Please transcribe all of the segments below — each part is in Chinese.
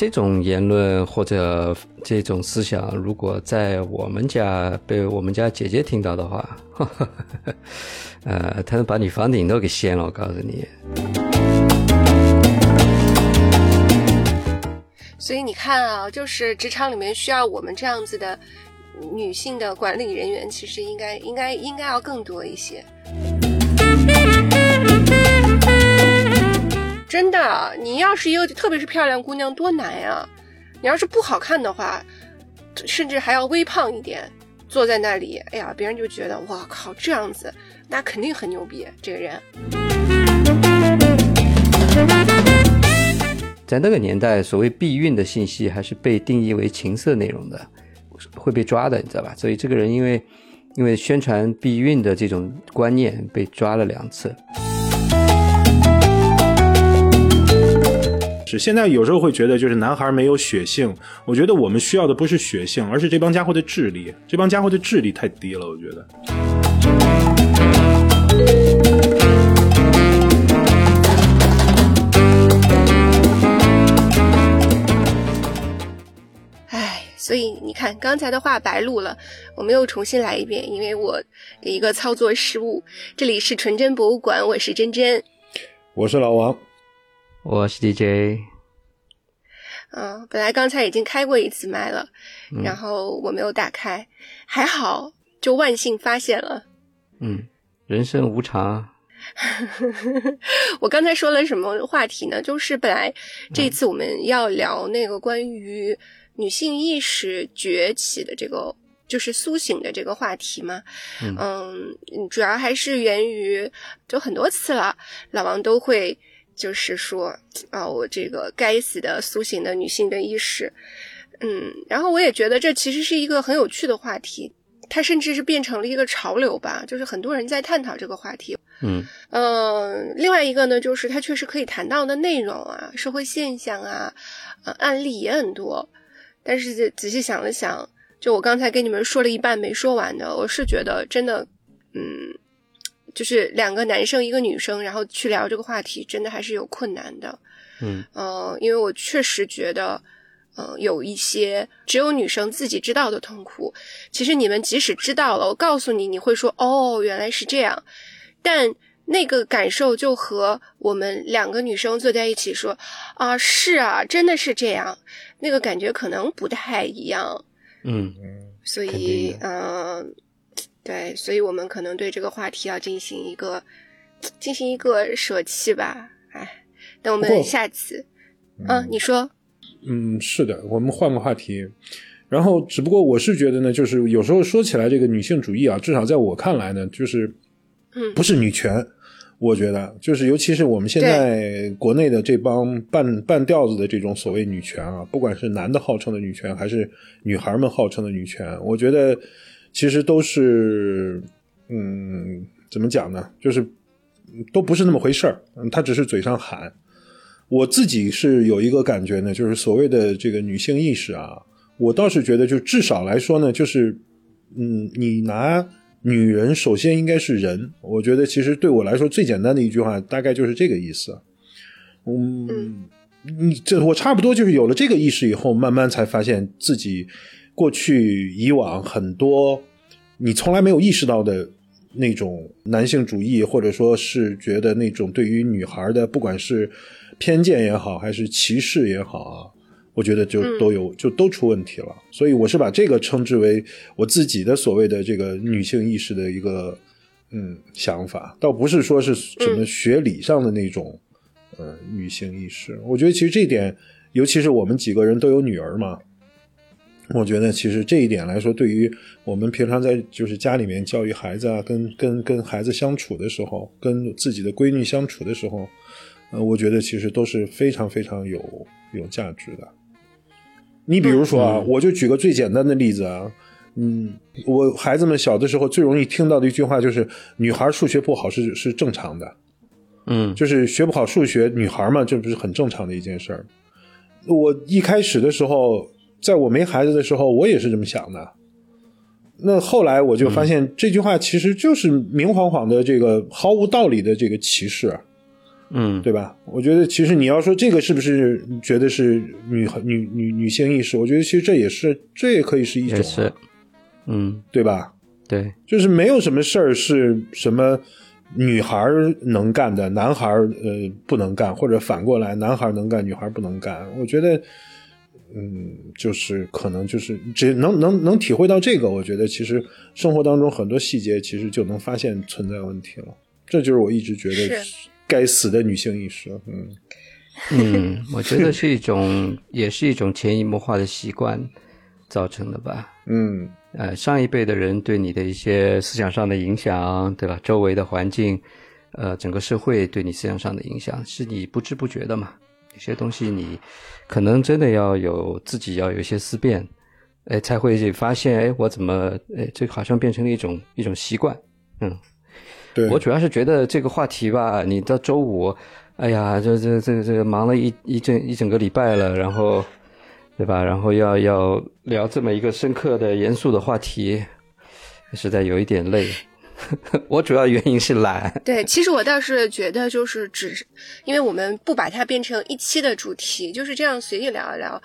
这种言论或者这种思想，如果在我们家被我们家姐姐听到的话，呃，她能把你房顶都给掀了。我告诉你。所以你看啊，就是职场里面需要我们这样子的女性的管理人员，其实应该应该应该要更多一些。真的，你要是一个特别是漂亮姑娘，多难呀！你要是不好看的话，甚至还要微胖一点，坐在那里，哎呀，别人就觉得哇靠，这样子那肯定很牛逼，这个人。在那个年代，所谓避孕的信息还是被定义为情色内容的，会被抓的，你知道吧？所以这个人因为因为宣传避孕的这种观念被抓了两次。是现在有时候会觉得，就是男孩没有血性。我觉得我们需要的不是血性，而是这帮家伙的智力。这帮家伙的智力太低了，我觉得。唉，所以你看，刚才的话白录了，我们又重新来一遍，因为我的一个操作失误。这里是纯真博物馆，我是真真，我是老王。我是 DJ，嗯，本来刚才已经开过一次麦了，然后我没有打开，还好，就万幸发现了。嗯，人生无常。我刚才说了什么话题呢？就是本来这次我们要聊那个关于女性意识崛起的这个，就是苏醒的这个话题嘛。嗯，主要还是源于，就很多次了，老王都会。就是说啊，我这个该死的苏醒的女性的意识，嗯，然后我也觉得这其实是一个很有趣的话题，它甚至是变成了一个潮流吧，就是很多人在探讨这个话题，嗯嗯，另外一个呢，就是它确实可以谈到的内容啊，社会现象啊，呃，案例也很多，但是仔细想了想，就我刚才跟你们说了一半没说完的，我是觉得真的，嗯。就是两个男生一个女生，然后去聊这个话题，真的还是有困难的。嗯，呃，因为我确实觉得，呃，有一些只有女生自己知道的痛苦，其实你们即使知道了，我告诉你，你会说哦，原来是这样。但那个感受就和我们两个女生坐在一起说啊，是啊，真的是这样，那个感觉可能不太一样。嗯，所以，嗯。对，所以我们可能对这个话题要进行一个进行一个舍弃吧。哎，等我们下次，嗯，你说，嗯，是的，我们换个话题。然后，只不过我是觉得呢，就是有时候说起来这个女性主义啊，至少在我看来呢，就是嗯，不是女权。我觉得，就是尤其是我们现在国内的这帮半半吊子的这种所谓女权啊，不管是男的号称的女权，还是女孩们号称的女权，我觉得。其实都是，嗯，怎么讲呢？就是都不是那么回事儿。他只是嘴上喊。我自己是有一个感觉呢，就是所谓的这个女性意识啊，我倒是觉得，就至少来说呢，就是，嗯，你拿女人首先应该是人。我觉得其实对我来说最简单的一句话，大概就是这个意思。嗯，你这我差不多就是有了这个意识以后，慢慢才发现自己。过去以往很多你从来没有意识到的那种男性主义，或者说是觉得那种对于女孩的不管是偏见也好，还是歧视也好啊，我觉得就都有就都出问题了。所以我是把这个称之为我自己的所谓的这个女性意识的一个嗯想法，倒不是说是什么学理上的那种呃女性意识。我觉得其实这点，尤其是我们几个人都有女儿嘛。我觉得其实这一点来说，对于我们平常在就是家里面教育孩子啊，跟跟跟孩子相处的时候，跟自己的闺女相处的时候，呃，我觉得其实都是非常非常有有价值的。你比如说啊，我就举个最简单的例子啊，嗯，我孩子们小的时候最容易听到的一句话就是，女孩数学不好是是正常的，嗯，就是学不好数学，女孩嘛，这不是很正常的一件事儿。我一开始的时候。在我没孩子的时候，我也是这么想的。那后来我就发现，这句话其实就是明晃晃的这个毫无道理的这个歧视。嗯，对吧？我觉得其实你要说这个是不是觉得是女女女女性意识？我觉得其实这也是，这也可以是一种、啊，是，嗯，对吧？对，就是没有什么事儿是什么女孩能干的，男孩呃不能干，或者反过来，男孩能干，女孩不能干。我觉得，嗯，就是可能就是只能能能体会到这个，我觉得其实生活当中很多细节其实就能发现存在问题了。这就是我一直觉得是该死的女性意识。嗯嗯，我觉得是一种，也是一种潜移默化的习惯造成的吧。嗯呃，上一辈的人对你的一些思想上的影响，对吧？周围的环境，呃，整个社会对你思想上的影响，是你不知不觉的嘛。有些东西你可能真的要有自己要有一些思辨，哎，才会发现，哎，我怎么，哎，这好像变成了一种一种习惯。嗯，对，我主要是觉得这个话题吧，你到周五，哎呀，这这这这个忙了一一整一整个礼拜了，然后，对吧？然后要要聊这么一个深刻的、严肃的话题，实在有一点累。我主要原因是懒。对，其实我倒是觉得，就是只是因为我们不把它变成一期的主题，就是这样随意聊一聊，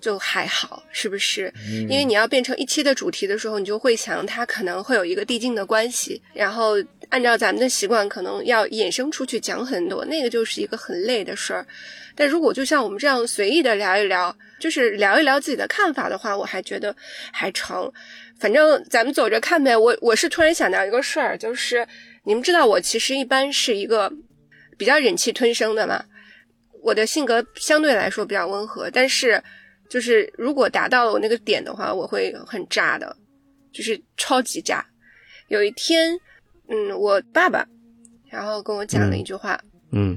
就还好，是不是？因为你要变成一期的主题的时候，你就会想它可能会有一个递进的关系，然后按照咱们的习惯，可能要衍生出去讲很多，那个就是一个很累的事儿。但如果就像我们这样随意的聊一聊，就是聊一聊自己的看法的话，我还觉得还成。反正咱们走着看呗。我我是突然想到一个事儿，就是你们知道我其实一般是一个比较忍气吞声的嘛。我的性格相对来说比较温和，但是就是如果达到了我那个点的话，我会很炸的，就是超级炸。有一天，嗯，我爸爸然后跟我讲了一句话，嗯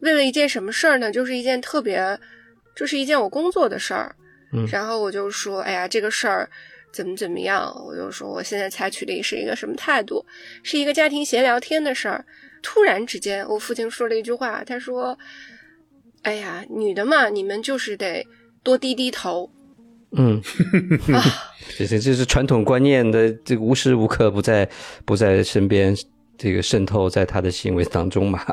为了一件什么事儿呢？就是一件特别，就是一件我工作的事儿。嗯然后我就说，哎呀，这个事儿怎么怎么样？我就说我现在采取的是一个什么态度？是一个家庭闲聊天的事儿。突然之间，我父亲说了一句话，他说：“哎呀，女的嘛，你们就是得多低低头嗯，啊。这这这是传统观念的，这个无时无刻不在不在身边，这个渗透在他的行为当中嘛。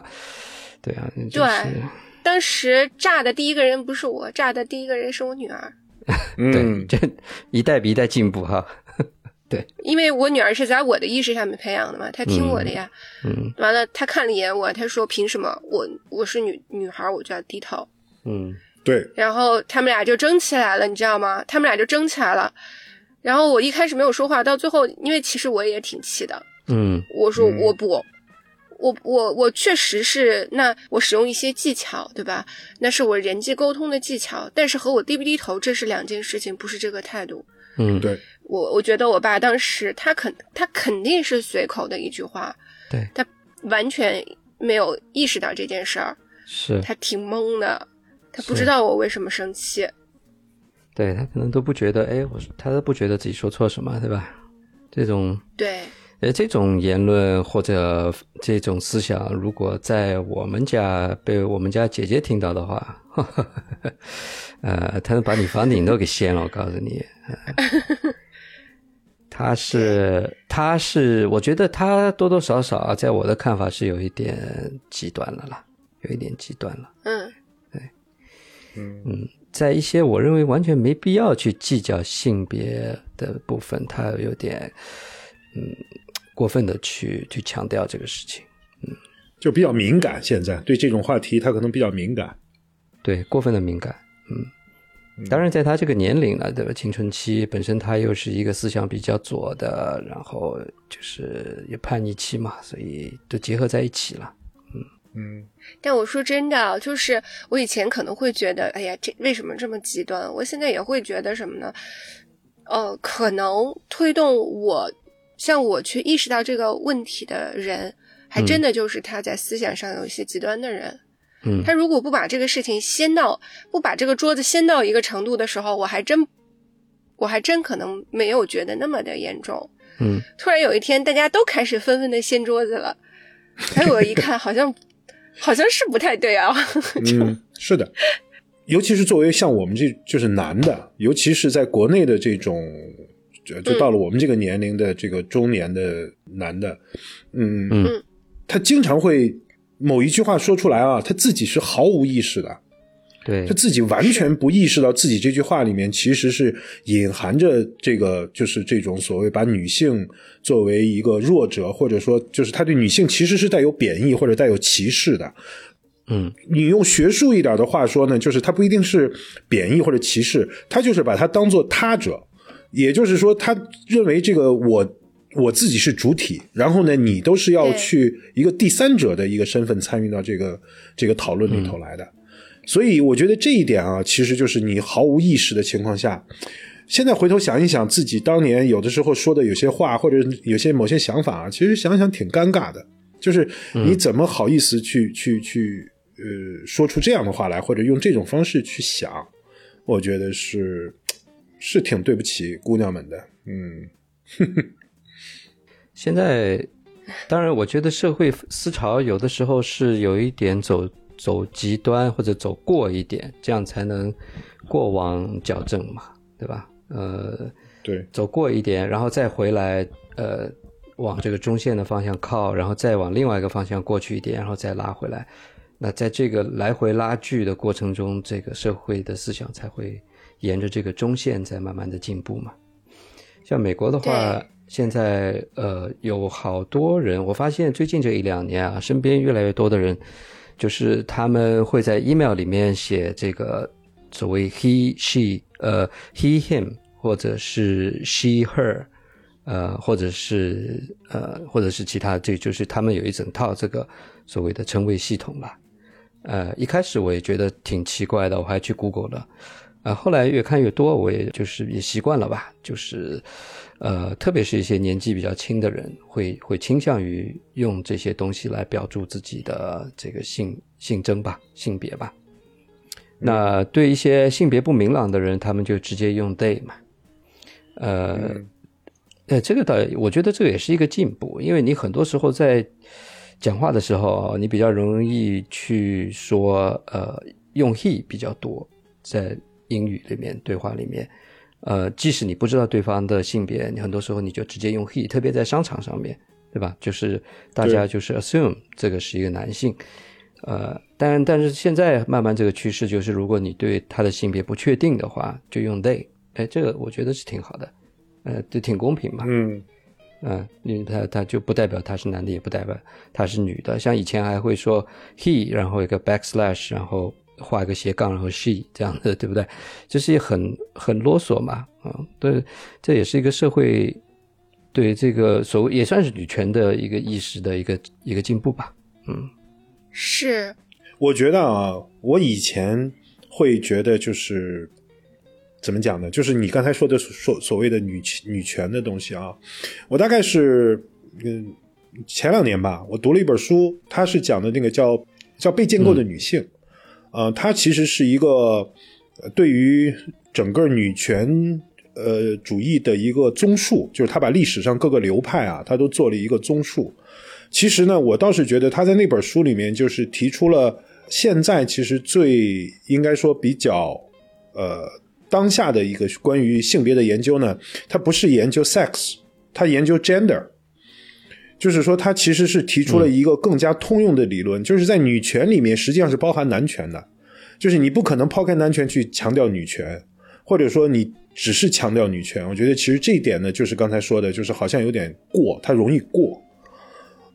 对啊，就是、对当时炸的第一个人不是我，炸的第一个人是我女儿。嗯对，这一代比一代进步哈。对因为我女儿是在我的意识上面培养的嘛，她听我的呀。嗯完了，她看了一眼我，她说：“凭什么我我是女女孩，我就要低头嗯对，？”然后他们俩就争起来了，你知道吗？他们俩就争起来了。然后我一开始没有说话，到最后，因为其实我也挺气的，嗯我说嗯我不，我我我确实是，那我使用一些技巧，对吧？那是我人际沟通的技巧，但是和我低不低头这是两件事情，不是这个态度。嗯，对，我我觉得我爸当时他肯他肯定是随口的一句话，对，他完全没有意识到这件事儿，是，他挺懵的，他不知道我为什么生气。对他可能都不觉得，哎，我他都不觉得自己说错什么，对吧？这种对，呃，这种言论或者这种思想，如果在我们家被我们家姐姐听到的话，呃，她能把你房顶都给掀了。我告诉你，呃他是他是，我觉得他多多少少啊，在我的看法是有一点极端了啦，有一点极端了。嗯，嗯在一些我认为完全没必要去计较性别的部分，他有点嗯过分的去去强调这个事情。嗯就比较敏感。现在对这种话题，他可能比较敏感。对，过分的敏感，嗯，当然在他这个年龄了，对吧？青春期本身他又是一个思想比较左的，然后就是有叛逆期嘛，所以都结合在一起了。嗯但我说真的，就是我以前可能会觉得，哎呀，这为什么这么极端？我现在也会觉得什么呢？呃，可能推动我像我去意识到这个问题的人，还真的就是他在思想上有一些极端的人。嗯他如果不把这个事情掀到，不把这个桌子掀到一个程度的时候，我还真，我还真可能没有觉得那么的严重。嗯，突然有一天，大家都开始纷纷的掀桌子了，哎，我一看，好像好像是不太对啊。嗯，是的。尤其是作为像我们这就是男的，尤其是在国内的这种，就就到了我们这个年龄的这个中年的男的，嗯嗯他经常会某一句话说出来啊，他自己是毫无意识的，对。他，自己完全不意识到自己这句话里面其实是隐含着这个，就是这种所谓把女性作为一个弱者，或者说就是他对女性其实是带有贬义或者带有歧视的。嗯，你用学术一点的话说呢，就是他不一定是贬义或者歧视，他就是把它当做他者，也就是说，他认为这个我我自己是主体，然后呢，你都是要去一个第三者的一个身份参与到这个这个讨论里头来的。所以我觉得这一点啊，其实就是你毫无意识的情况下，现在回头想一想自己当年有的时候说的有些话，或者有些某些想法啊，其实想想挺尴尬的。就是你怎么好意思去、去去呃说出这样的话来，或者用这种方式去想，我觉得是是挺对不起姑娘们的。嗯，现在，当然，我觉得社会思潮有的时候是有一点走走极端或者走过一点，这样才能过往矫正嘛，对吧？呃，对，走过一点，然后再回来，呃，往这个中线的方向靠，然后再往另外一个方向过去一点，然后再拉回来。那在这个来回拉锯的过程中，这个社会的思想才会沿着这个中线在慢慢的进步嘛。像美国的话，现在呃有好多人，我发现最近这一两年啊，身边越来越多的人，就是他们会在 email 里面写这个所谓 he she 呃 he him 或者是 she her 呃或者是呃或者是其他，这就是他们有一整套这个所谓的称谓系统吧。呃，一开始我也觉得挺奇怪的，我还去 Google 了。啊，后来越看越多，我也就是也习惯了吧。就是，呃，特别是一些年纪比较轻的人，会会倾向于用这些东西来标注自己的这个性性征吧、性别吧。那对一些性别不明朗的人，他们就直接用 they 嘛。呃，呃，这个倒我觉得这个也是一个进步，因为你很多时候在讲话的时候，你比较容易去说呃用 he 比较多，在英语里面对话里面，呃，即使你不知道对方的性别，你很多时候你就直接用 he，特别在商场上面，对吧？就是大家就是 assume 这个是一个男性，呃，但但是现在慢慢这个趋势就是，如果你对他的性别不确定的话，就用 they，哎，这个我觉得是挺好的，呃，这挺公平嘛，嗯，嗯，因为他他就不代表他是男的，也不代表他是女的。像以前还会说 he，然后一个 backslash，然后画一个斜杠，然后 she 这样的，对不对？这是也很很啰嗦嘛，啊，对，这也是一个社会对这个所谓也算是女权的一个意识的一个一个进步吧。嗯是，我觉得啊，我以前会觉得就是怎么讲呢？就是你刚才说的所所谓的女女权的东西啊，我大概是嗯前两年吧，我读了一本书，它是讲的那个叫叫被建构的女性，呃，它其实是一个对于整个女权。呃，主义的一个综述，就是他把历史上各个流派啊，他都做了一个综述。其实呢，我倒是觉得他在那本书里面就是提出了现在其实最应该说比较呃当下的一个关于性别的研究呢，它不是研究 sex，它研究 gender，就是说它其实是提出了一个更加通用的理论，就是在女权里面实际上是包含男权的，就是你不可能抛开男权去强调女权，或者说你只是强调女权。我觉得其实这一点呢，就是刚才说的，就是好像有点过，它容易过。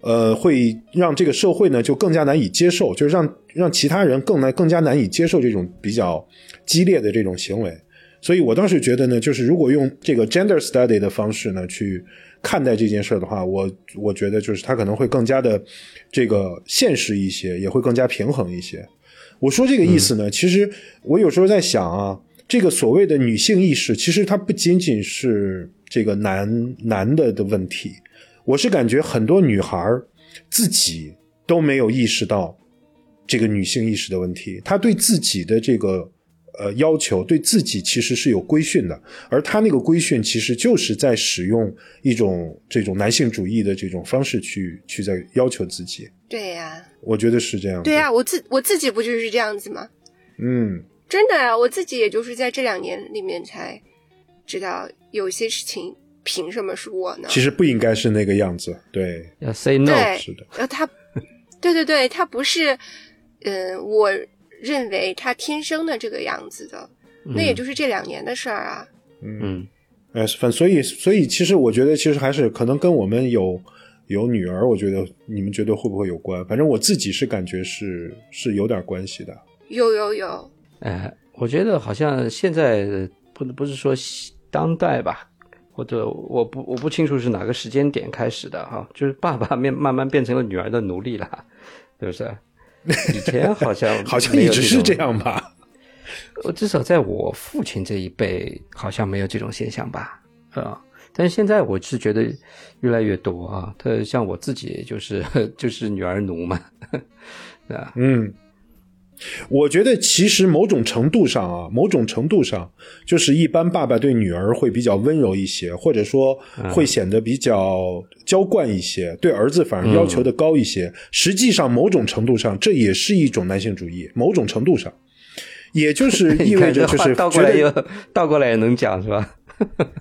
呃，会让这个社会呢就更加难以接受，就是让让其他人更难更加难以接受这种比较激烈的这种行为。所以我倒是觉得呢，就是如果用这个 gender study 的方式呢去看待这件事的话，我我觉得就是他可能会更加的这个现实一些，也会更加平衡一些。我说这个意思呢，其实我有时候在想啊，这个所谓的女性意识，其实它不仅仅是这个男男的的问题。我是感觉很多女孩自己都没有意识到这个女性意识的问题，她对自己的这个呃要求，对自己其实是有规训的，而他那个规训其实就是在使用一种这种男性主义的这种方式去去在要求自己。对呀、我觉得是这样。对呀、，我自我自己不就是这样子吗？嗯，真的啊，我自己也就是在这两年里面才知道，有些事情凭什么是我呢？其实不应该是那个样子。对，要 say no，是的，然后他对对对，他不是，嗯，我认为他天生的这个样子的，那也就是这两年的事儿啊。嗯，哎，反所以所以其实我觉得其实还是可能跟我们有有女儿，我觉得你们觉得会不会有关？反正我自己是感觉是是有点关系的。有有有，哎，我觉得好像现在不不是说当代吧，或者我不我不清楚是哪个时间点开始的哈，就是爸爸面慢慢变成了女儿的奴隶了，是不是？以前好像 好像一直是这样吧。我，至少在我父亲这一辈，好像没有这种现象吧，啊，但是现在我是觉得越来越多啊。他像我自己，就是 就是女儿奴嘛，对吧？嗯，我觉得其实某种程度上啊，某种程度上，就是一般爸爸对女儿会比较温柔一些，或者说会显得比较娇惯一些，对儿子反而要求的高一些。实际上，某种程度上，这也是一种男性主义。某种程度上。也就是 意味着，就是倒过来又倒过来也能讲是吧？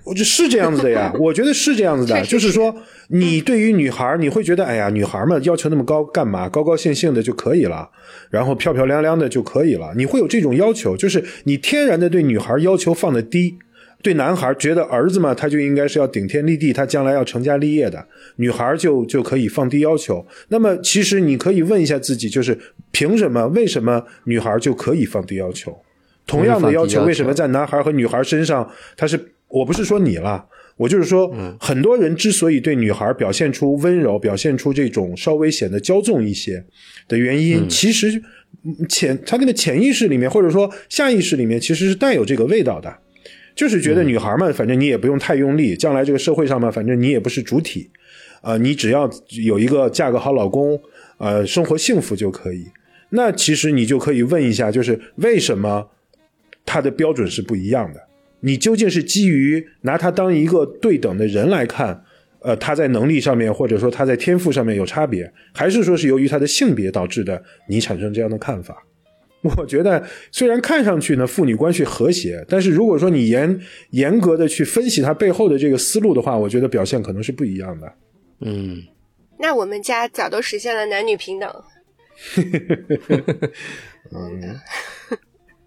我就是这样子的呀，我觉得是这样子的，就是说，你对于女孩，你会觉得，哎呀，女孩嘛，要求那么高干嘛？高高兴兴的就可以了，然后漂漂亮亮的就可以了，你会有这种要求，就是你天然的对女孩要求放的低。对男孩觉得儿子嘛，他就应该是要顶天立地，他将来要成家立业的。女孩就就可以放低要求。那么，其实你可以问一下自己，就是凭什么？为什么女孩就可以放低要求？同样的要求，为什么在男孩和女孩身上，他是？我不是说你了，我就是说，很多人之所以对女孩表现出温柔，表现出这种稍微显得骄纵一些的原因，其实潜他那个潜意识里面，或者说下意识里面，其实是带有这个味道的。就是觉得女孩嘛，反正你也不用太用力，将来这个社会上嘛，反正你也不是主体，啊，你只要有一个嫁个好老公，呃，生活幸福就可以。那其实你就可以问一下，就是为什么他的标准是不一样的？你究竟是基于拿他当一个对等的人来看，呃，他在能力上面或者说他在天赋上面有差别，还是说是由于他的性别导致的？你产生这样的看法？我觉得虽然看上去呢父女关系和谐，但是如果说你严严格的去分析他背后的这个思路的话，我觉得表现可能是不一样的。嗯，那我们家早都实现了男女平等。嗯，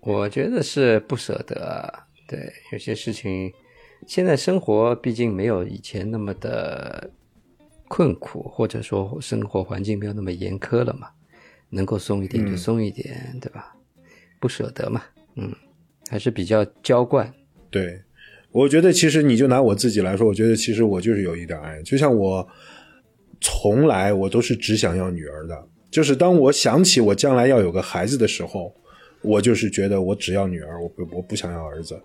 我觉得是不舍得。对，有些事情，现在生活毕竟没有以前那么的困苦，或者说生活环境没有那么严苛了嘛。能够松一点就松一点，对吧？不舍得嘛，嗯，还是比较娇惯。对，我觉得其实你就拿我自己来说，我觉得其实我就是有一点爱，就像我从来我都是只想要女儿的，就是当我想起我将来要有个孩子的时候，我就是觉得我只要女儿，我不我不想要儿子。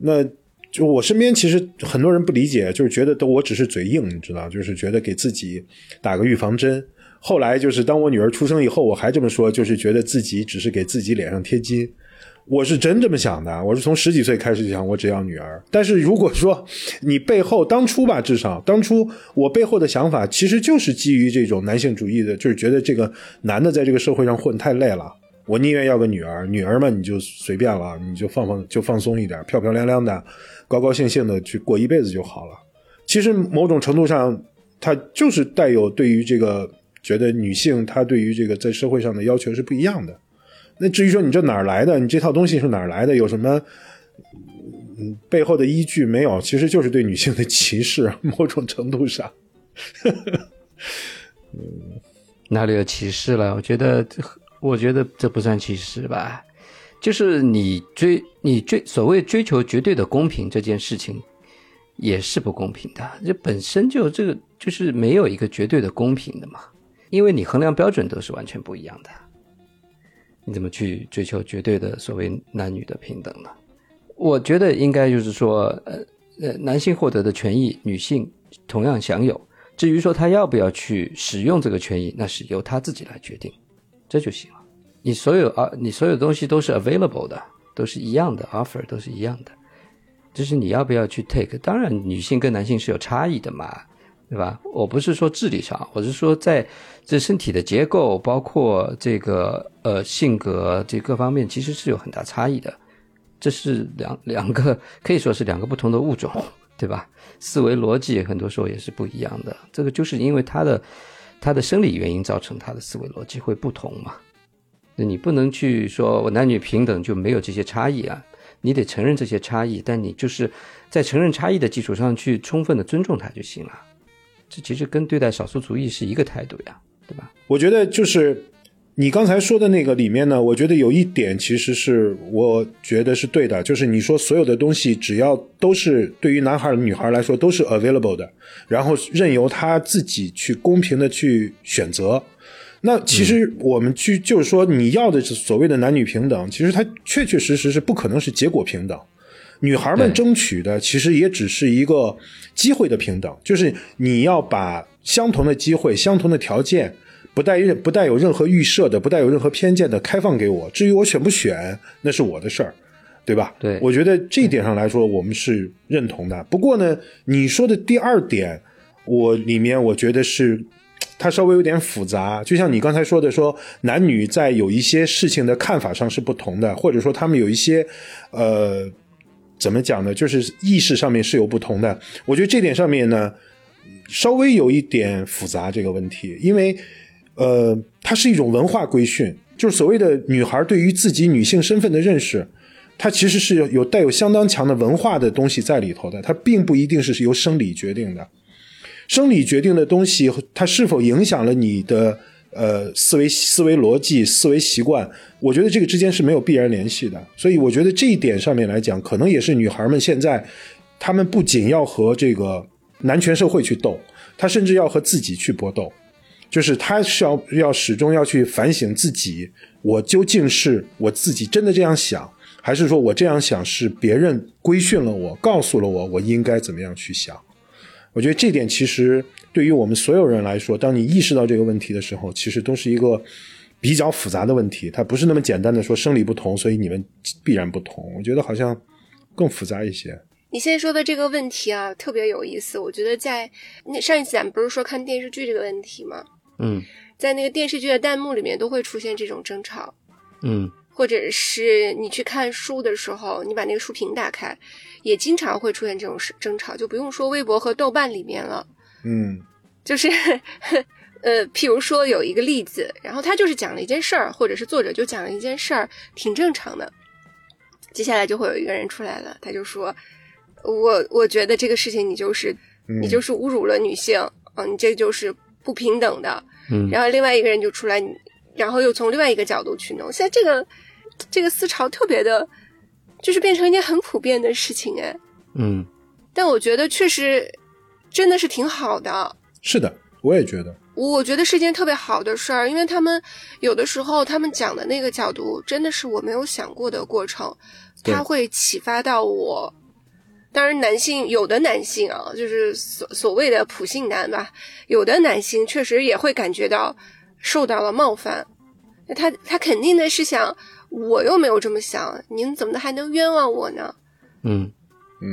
那就我身边其实很多人不理解，就是觉得都我只是嘴硬，你知道，就是觉得给自己打个预防针。后来就是当我女儿出生以后，我还这么说，就是觉得自己只是给自己脸上贴金。我是真这么想的，我是从十几岁开始就想我只要女儿。但是如果说你背后当初吧，至少当初我背后的想法其实就是基于这种男性主义的，就是觉得这个男的在这个社会上混太累了，我宁愿要个女儿。女儿嘛，你就随便了，你就放放就放松一点，漂漂亮亮的，高高兴兴的去过一辈子就好了。其实某种程度上，他就是带有对于这个。觉得女性她对于这个在社会上的要求是不一样的。那至于说你这哪儿来的，你这套东西是哪儿来的，有什么嗯背后的依据没有？其实就是对女性的歧视，某种程度上。嗯，哪里有歧视了？我觉得，我觉得这不算歧视吧。就是你追你追所谓追求绝对的公平这件事情，也是不公平的。这本身就这个就是没有一个绝对的公平的嘛。因为你衡量标准都是完全不一样的，你怎么去追求绝对的所谓男女的平等呢？我觉得应该就是说，呃呃，男性获得的权益，女性同样享有。至于说他要不要去使用这个权益，那是由他自己来决定，这就行了。你所有啊，你所有东西都是 available 的，都是一样的 offer，都是一样的，就是你要不要去 take。当然，女性跟男性是有差异的嘛。对吧？我不是说智力上，我是说在这身体的结构，包括这个呃性格这各方面，其实是有很大差异的。这是两两个可以说是两个不同的物种，对吧？思维逻辑很多时候也是不一样的。这个就是因为它的他的生理原因造成他的思维逻辑会不同嘛。那你不能去说我男女平等就没有这些差异啊，你得承认这些差异，但你就是在承认差异的基础上去充分的尊重他就行了。这其实跟对待少数族裔是一个态度呀，对吧？我觉得就是你刚才说的那个里面呢，我觉得有一点其实是我觉得是对的，就是你说所有的东西只要都是对于男孩女孩来说都是 available 的，然后任由他自己去公平的去选择。那其实我们去就是说你要的所谓的男女平等，其实它确确实实是不可能是结果平等。女孩们争取的其实也只是一个机会的平等，就是你要把相同的机会、相同的条件，不带任不带有任何预设的、不带有任何偏见的开放给我。至于我选不选，那是我的事儿，对吧？对，我觉得这一点上来说，我们是认同的。不过呢，你说的第二点，我里面我觉得是它稍微有点复杂。就像你刚才说的，说男女在有一些事情的看法上是不同的，或者说他们有一些呃。怎么讲呢？就是意识上面是有不同的。我觉得这点上面呢，稍微有一点复杂这个问题，因为呃，它是一种文化规训，就是所谓的女孩对于自己女性身份的认识，它其实是有带有相当强的文化的东西在里头的。它并不一定是由生理决定的，生理决定的东西，它是否影响了你的？呃，思维思维逻辑、思维习惯，我觉得这个之间是没有必然联系的。所以，我觉得这一点上面来讲，可能也是女孩们现在，她们不仅要和这个男权社会去斗，她甚至要和自己去搏斗。就是他是要要始终要去反省自己，我究竟是我自己真的这样想，还是说我这样想是别人规训了我，告诉了我我应该怎么样去想？我觉得这点其实。对于我们所有人来说，当你意识到这个问题的时候，其实都是一个比较复杂的问题。它不是那么简单的说生理不同，所以你们必然不同。我觉得好像更复杂一些。你现在说的这个问题啊，特别有意思。我觉得在那上一次咱们不是说看电视剧这个问题吗？嗯，在那个电视剧的弹幕里面都会出现这种争吵。嗯，或者是你去看书的时候，你把那个书评打开，也经常会出现这种争吵。就不用说微博和豆瓣里面了。嗯，就是，呃，譬如说有一个例子，然后他就是讲了一件事儿，或者是作者就讲了一件事儿，挺正常的。接下来就会有一个人出来了，他就说：“我我觉得这个事情你就是你就是侮辱了女性，嗯，你这就是不平等的。”嗯，然后另外一个人就出来，然后又从另外一个角度去弄。现在这个这个思潮特别的，就是变成一件很普遍的事情，哎，嗯，但我觉得确实。真的是挺好的，是的，我也觉得，我觉得是件特别好的事儿，因为他们有的时候他们讲的那个角度，真的是我没有想过的过程，他会启发到我。当然，男性有的男性啊，就是所所谓的普信男吧，有的男性确实也会感觉到受到了冒犯，他他肯定的是想，我又没有这么想，您怎么还能冤枉我呢？嗯，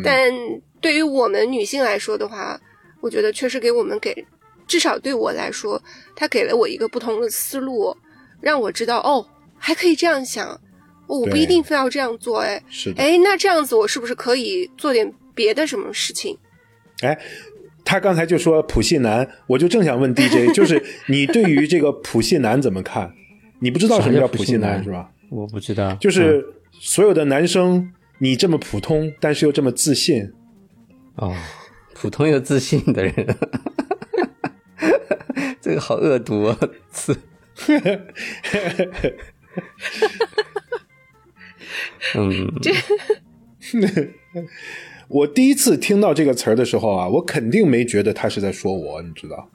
但对于我们女性来说的话。我觉得确实给我们给，至少对我来说，他给了我一个不同的思路，让我知道哦，还可以这样想，我不一定非要这样做，哎，是的，哎，那这样子我是不是可以做点别的什么事情？哎，他刚才就说普信男，我就正想问 DJ，就是你对于这个普信男怎么看？你不知道什么叫普信男是吧？我不知道，就是所有的男生，你这么普通，但是又这么自信，哦。普通又自信的人，这个好恶毒啊！词，嗯，这，我第一次听到这个词儿的时候啊，我肯定没觉得他是在说我，你知道，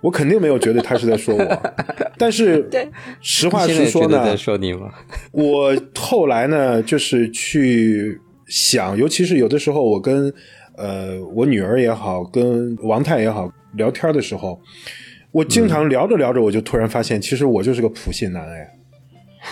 我肯定没有觉得他是在说我。但是，实话实说呢，在说你吗？我后来呢，就是去想，尤其是有的时候，我跟。呃，我女儿也好，跟王太也好聊天的时候，我经常聊着聊着，我就突然发现，其实我就是个普信男哎，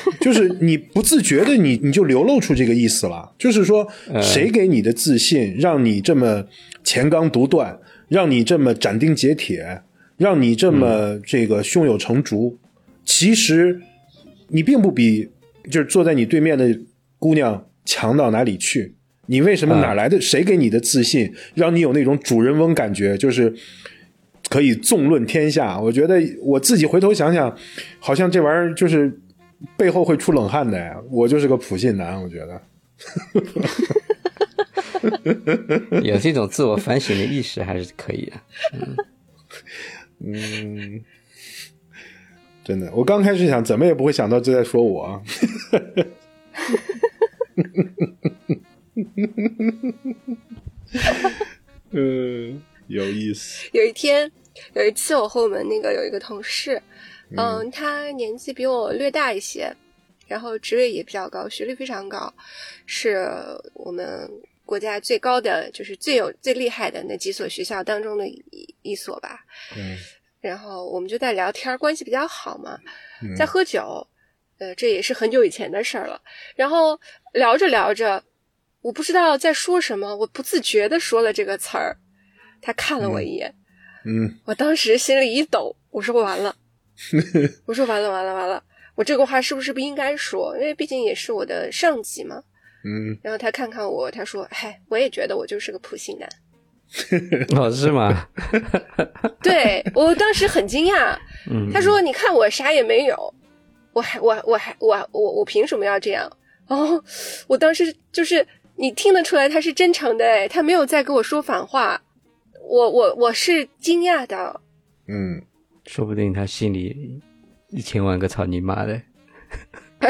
就是你不自觉的，你你就流露出这个意思了。就是说，谁给你的自信，让你这么前刚独断，让你这么斩钉截铁，让你这么这个胸有成竹？其实你并不比就是坐在你对面的姑娘强到哪里去。你为什么哪来的？谁给你的自信，让你有那种主人翁感觉？就是可以纵论天下。我觉得我自己回头想想，好像这玩意儿就是背后会出冷汗的呀。我就是个普信男，我觉得。有这种自我反省的意识还是可以的。嗯，真的，我刚开始想，怎么也不会想到这在说我。嗯，有意思。有一天，有一次，我和我们那个有一个同事，嗯，他年纪比我略大一些，然后职位也比较高，学历非常高，是我们国家最高的，就是最有最厉害的那几所学校当中的一一所吧。嗯，然后我们就在聊天，关系比较好嘛，在喝酒，呃，这也是很久以前的事儿了。然后聊着聊着。我不知道在说什么，我不自觉的说了这个词儿。他看了我一眼，嗯，我当时心里一抖，我说完了，我说完了完了完了，我这个话是不是不应该说？因为毕竟也是我的上级嘛，嗯。然后他看看我，他说：“嗨，我也觉得我就是个普信男。”哦，是吗？对我当时很惊讶。嗯，他说：“你看我啥也没有，我还我我还我我我凭什么要这样？”哦，我当时就是。你听得出来他是真诚的哎，他没有在跟我说反话，我我我是惊讶的，嗯，说不定他心里一千万个操你妈的，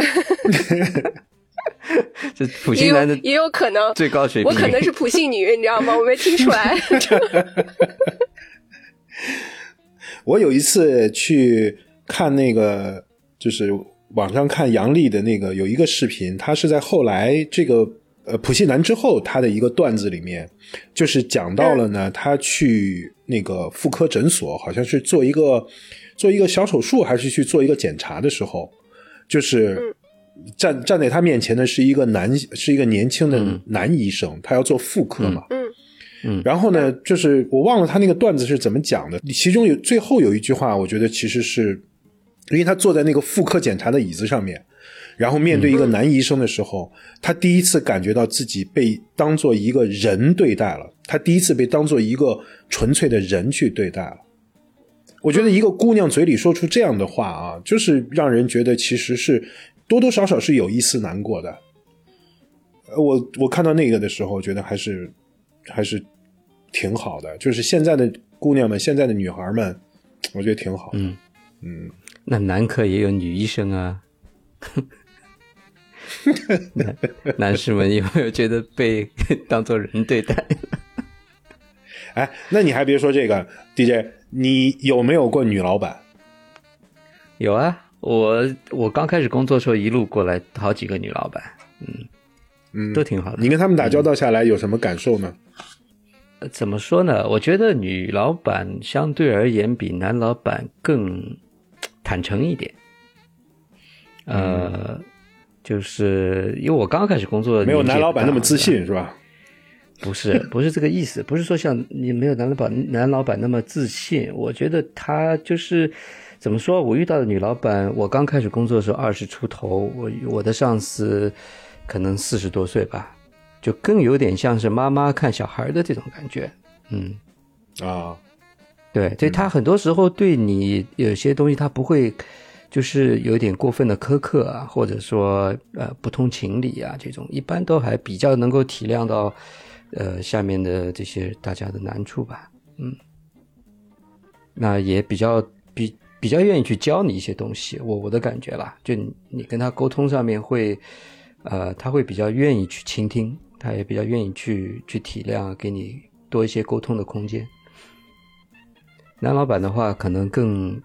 这普信男的也有可能最高水平，我可能是普信女，你知道吗？我没听出来。我有一次去看那个，就是网上看杨笠的那个有一个视频，他是在后来这个。呃，普信男之后，他的一个段子里面，就是讲到了呢，他去那个妇科诊所，好像是做一个做一个小手术，还是去做一个检查的时候，就是站站在他面前的是一个男，是一个年轻的男医生，他要做妇科嘛，嗯。嗯，然后呢，就是我忘了他那个段子是怎么讲的，其中有最后有一句话，我觉得其实是，因为他坐在那个妇科检查的椅子上面。然后面对一个男医生的时候，他第一次感觉到自己被当做一个人对待了。他第一次被当做一个纯粹的人去对待了。我觉得一个姑娘嘴里说出这样的话啊，就是让人觉得其实是多多少少是有一丝难过的。我我看到那个的时候，觉得还是还是挺好的。就是现在的姑娘们，现在的女孩们，我觉得挺好。嗯嗯，那男科也有女医生啊。男男士们有没有觉得被 当做人对待？哎，那你还别说这个 DJ，你有没有过女老板？有啊，我我刚开始工作的时候一路过来好几个女老板，嗯嗯，都挺好的。你跟他们打交道下来有什么感受呢？怎么说呢？我觉得女老板相对而言比男老板更坦诚一点。呃。就是因为我刚开始工作，没有男老板那么自信，是吧？不是，不是这个意思，不是说像你没有男老板男老板那么自信。我觉得他就是怎么说？我遇到的女老板，我刚开始工作的时候二十出头，我我的上司可能四十多岁吧，就更有点像是妈妈看小孩的这种感觉。嗯，啊，对，所以他很多时候对你有些东西他不会。就是有点过分的苛刻啊，或者说呃不通情理啊，这种一般都还比较能够体谅到，呃下面的这些大家的难处吧，嗯，那也比较比比较愿意去教你一些东西，我我的感觉啦，就你跟他沟通上面会，呃他会比较愿意去倾听，他也比较愿意去去体谅，给你多一些沟通的空间。男老板的话可能更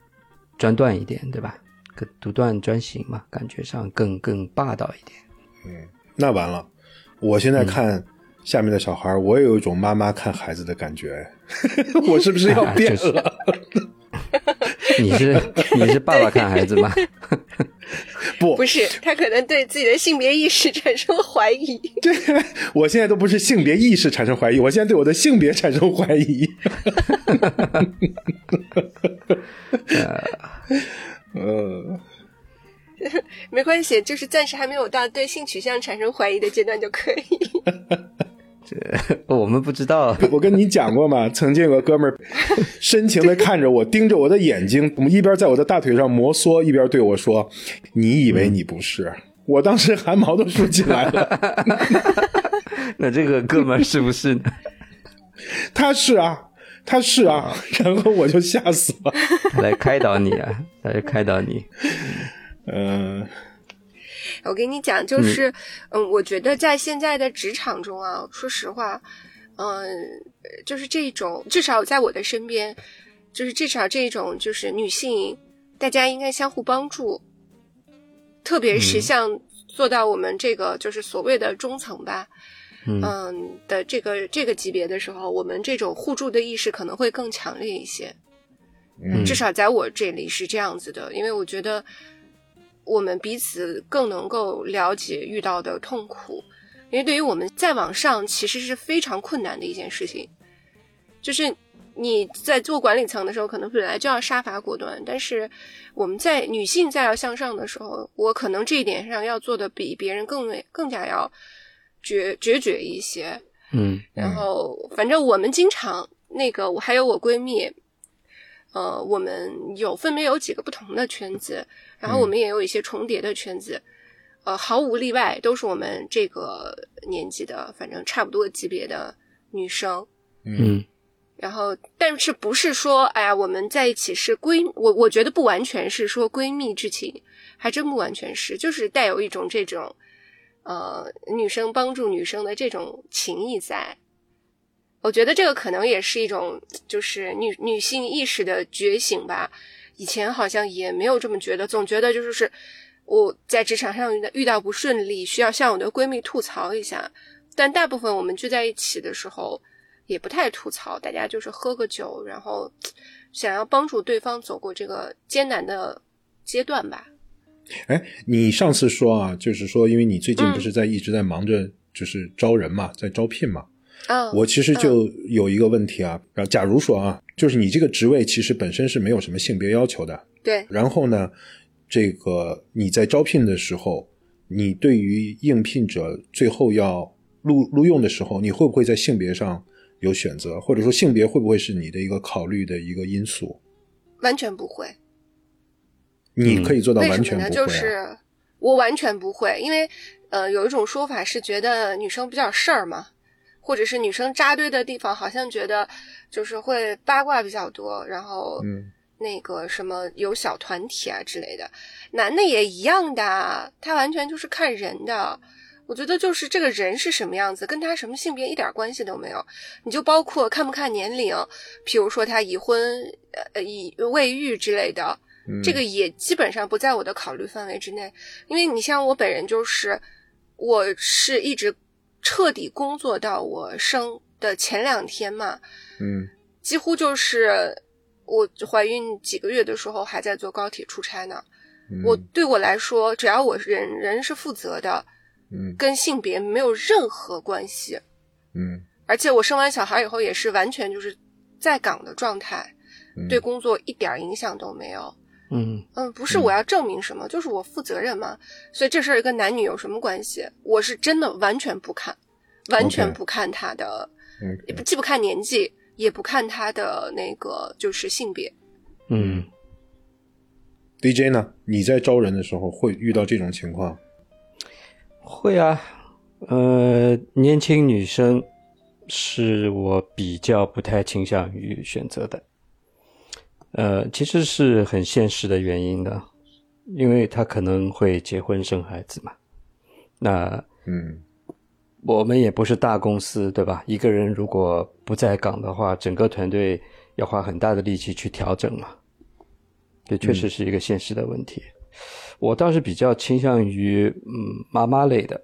专断一点，对吧？更独断专行嘛，感觉上更更霸道一点。嗯，那完了，我现在看下面的小孩，我也有一种妈妈看孩子的感觉，我是不是要变了？你是你是爸爸看孩子吗？不，不是，他可能对自己的性别意识产生了怀疑。对，我现在都不是性别意识产生怀疑，我现在对我的性别产生怀疑。呃，没关系，就是暂时还没有到对性取向产生怀疑的阶段就可以。这我们不知道。我跟你讲过吗？曾经有个哥们儿深情的看着我，盯着我的眼睛，我们一边在我的大腿上摩挲，一边对我说：“你以为你不是？”我当时汗毛都竖起来了。那这个哥们儿是不是呢？他是啊，他是啊，然后我就吓死了。来开导你啊，来开导你。嗯，我跟你讲，就是，嗯，我觉得在现在的职场中啊，说实话，嗯，就是这种，至少在我的身边，就是至少这种，就是女性，大家应该相互帮助，特别是像做到我们这个就是所谓的中层吧，嗯嗯的这个这个级别的时候，我们这种互助的意识可能会更强烈一些。嗯至少在我这里是这样子的，因为我觉得我们彼此更能够了解遇到的痛苦，因为对于我们再往上，其实是非常困难的一件事情。就是你在做管理层的时候，可能本来就要杀伐果断，但是我们在女性再要向上的时候，我可能这一点上要做的比别人更为更加要决决绝一些。嗯然后反正我们经常那个，我还有我闺蜜，呃，我们有分别有几个不同的圈子，然后我们也有一些重叠的圈子，呃，毫无例外都是我们这个年纪的，反正差不多级别的女生。嗯然后，但是不是说，哎呀，我们在一起是闺，我我觉得不完全是说闺蜜之情，还真不完全是，就是带有一种这种，呃，女生帮助女生的这种情谊在。我觉得这个可能也是一种，就是女女性意识的觉醒吧。以前好像也没有这么觉得，总觉得就是我在职场上遇到遇到不顺利，需要向我的闺蜜吐槽一下。但大部分我们聚在一起的时候，也不太吐槽，大家就是喝个酒，然后想要帮助对方走过这个艰难的阶段吧。哎，你上次说啊，就是说，因为你最近嗯。不是在一直在忙着就是招人嘛，在招聘嘛，啊，我其实就有一个问题啊，然后假如说啊，就是你这个职位其实本身是没有什么性别要求的，对，然后呢，这个你在招聘的时候，你对于应聘者最后要录录用的时候，你会不会在性别上有选择，或者说性别会不会是你的一个考虑的一个因素？完全不会。你可以做到？完全不会、啊就是我完全不会，因为呃，有一种说法是觉得女生比较事儿嘛，或者是女生扎堆的地方，好像觉得就是会八卦比较多，然后嗯那个什么有小团体啊之类的。男的也一样的，他完全就是看人的。我觉得就是这个人是什么样子，跟他什么性别一点关系都没有。你就包括看不看年龄，比如说他已婚、呃已未育之类的，嗯这个也基本上不在我的考虑范围之内。因为你像我本人就是，我是一直彻底工作到我生的前两天嘛，嗯几乎就是我怀孕几个月的时候还在坐高铁出差呢。嗯我对我来说，只要我人人是负责的，嗯跟性别没有任何关系。嗯而且我生完小孩以后也是完全就是在岗的状态，嗯对工作一点影响都没有。嗯嗯，不是我要证明什么，就是我负责任嘛。所以这事儿跟男女有什么关系？我是真的完全不看，完全不看他的嗯也不既不看年纪，也不看他的那个就是性别。嗯，DJ 呢？你在招人的时候会遇到这种情况？会啊，呃，年轻女生是我比较不太倾向于选择的，呃，其实是很现实的原因的，因为他可能会结婚生孩子嘛，那嗯我们也不是大公司，对吧？一个人如果不在岗的话，整个团队要花很大的力气去调整嘛。这确实是一个现实的问题。我倒是比较倾向于嗯妈妈类的，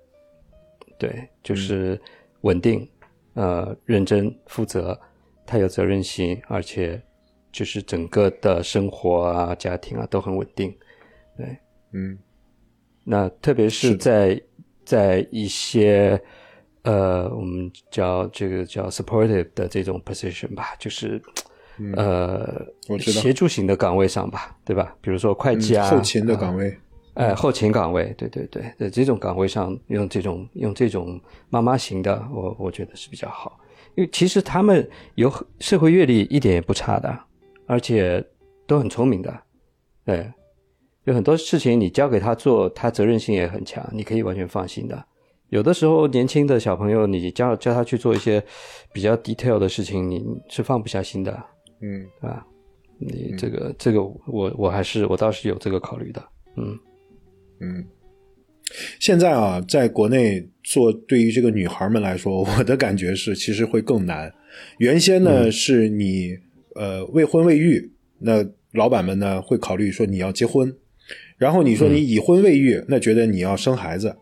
对，就是稳定、呃认真、负责，他有责任心，而且就是整个的生活啊、家庭啊都很稳定。对，嗯那特别是在在一些呃，我们叫这个叫 supportive 的这种 position 吧，就是、呃嗯我知道协助型的岗位上吧，对吧？比如说会计啊，嗯后勤的岗位，哎，后勤岗位，对对对，在这种岗位上用这种用这种妈妈型的，我我觉得是比较好，因为其实他们有社会阅历一点也不差的，而且都很聪明的，对，有很多事情你交给他做，他责任心也很强，你可以完全放心的。有的时候年轻的小朋友，你叫叫他去做一些比较 detail 的事情，你是放不下心的，嗯，对吧？你这个这个，我我还是我倒是有这个考虑的，嗯。嗯，现在啊，在国内做对于这个女孩们来说，我的感觉是其实会更难。原先呢，是你呃未婚未育，那老板们呢会考虑说你要结婚，然后你说你已婚未育，那觉得你要生孩子。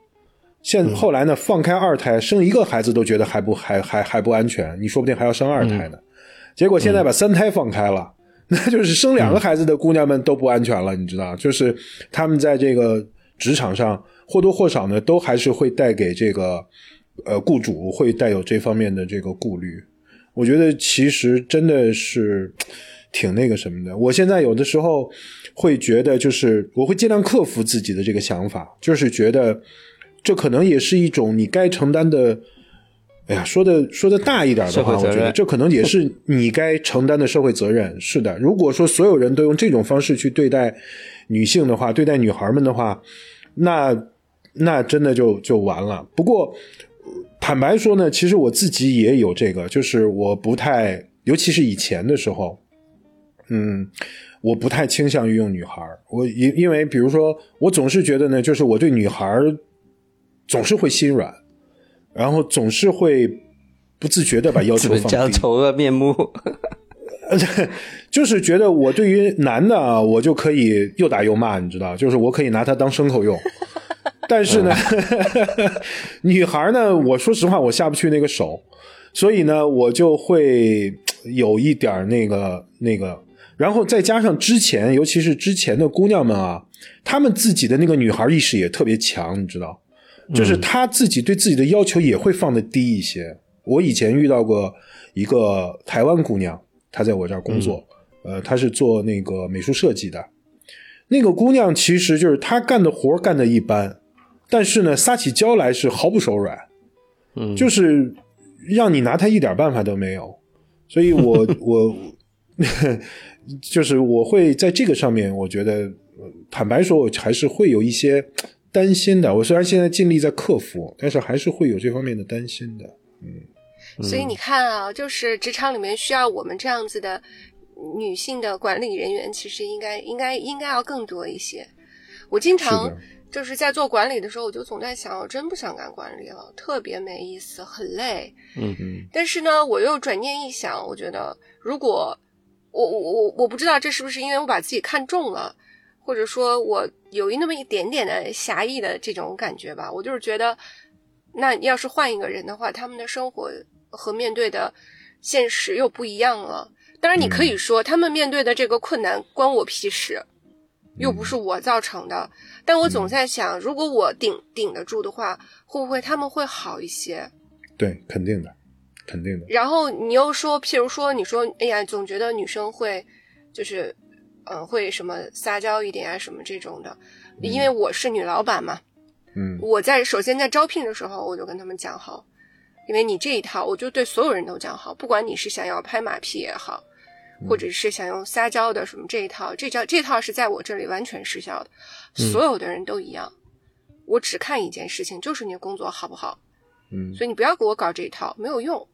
现后来呢，放开二胎，生一个孩子都觉得还不还还还不安全，你说不定还要生二胎呢。结果现在把三胎放开了，那就是生两个孩子的姑娘们都不安全了，你知道？就是他们在这个。职场上或多或少呢，都还是会带给这个呃雇主会带有这方面的这个顾虑。我觉得其实真的是挺那个什么的。我现在有的时候会觉得，就是我会尽量克服自己的这个想法，就是觉得这可能也是一种你该承担的。哎呀，说的说的大一点的话，我觉得这可能也是你该承担的社会责任。是的，如果说所有人都用这种方式去对待。女性的话，对待女孩们的话，那那真的就就完了。不过坦白说呢，其实我自己也有这个，就是我不太，尤其是以前的时候，嗯，我不太倾向于用女孩。我因因为比如说，我总是觉得呢，就是我对女孩总是会心软，然后总是会不自觉的把要求放低，丑恶面目。就是觉得我对于男的啊，我就可以又打又骂，你知道，就是我可以拿他当牲口用。但是呢，女孩呢，我说实话，我下不去那个手，所以呢，我就会有一点那个那个。然后再加上之前，尤其是之前的姑娘们啊，她们自己的那个女孩意识也特别强，你知道，就是她自己对自己的要求也会放的低一些。我以前遇到过一个台湾姑娘。她在我这儿工作，呃，她是做那个美术设计的。那个姑娘其实就是她干的活干的一般，但是呢，撒起娇来是毫不手软，嗯，就是让你拿他一点办法都没有。所以我 我 就是我会在这个上面，我觉得坦白说，我还是会有一些担心的。我虽然现在尽力在克服，但是还是会有这方面的担心的，嗯。所以你看啊，就是职场里面需要我们这样子的女性的管理人员，其实应该应该应该要更多一些。我经常就是在做管理的时候，我就总在想，我真不想干管理了，特别没意思，很累。嗯嗯。但是呢，我又转念一想，我觉得如果我我我我不知道这是不是因为我把自己看重了，或者说我有一那么一点点的狭义的这种感觉吧，我就是觉得，那要是换一个人的话，他们的生活。和面对的现实又不一样了。当然，你可以说他们面对的这个困难关我屁事，又不是我造成的。但我总在想，如果我顶顶得住的话，会不会他们会好一些？对，肯定的，肯定的。然后你又说，譬如说，你说，哎呀，总觉得女生会就是，嗯，会什么撒娇一点啊，什么这种的。因为我是女老板嘛，嗯，我在首先在招聘的时候，我就跟他们讲好。因为你这一套，我就对所有人都讲好，不管你是想要拍马屁也好，或者是想用撒娇的什么这一套，这招这套是在我这里完全失效的，所有的人都一样。我只看一件事情，就是你工作好不好。嗯，所以你不要给我搞这一套，没有用。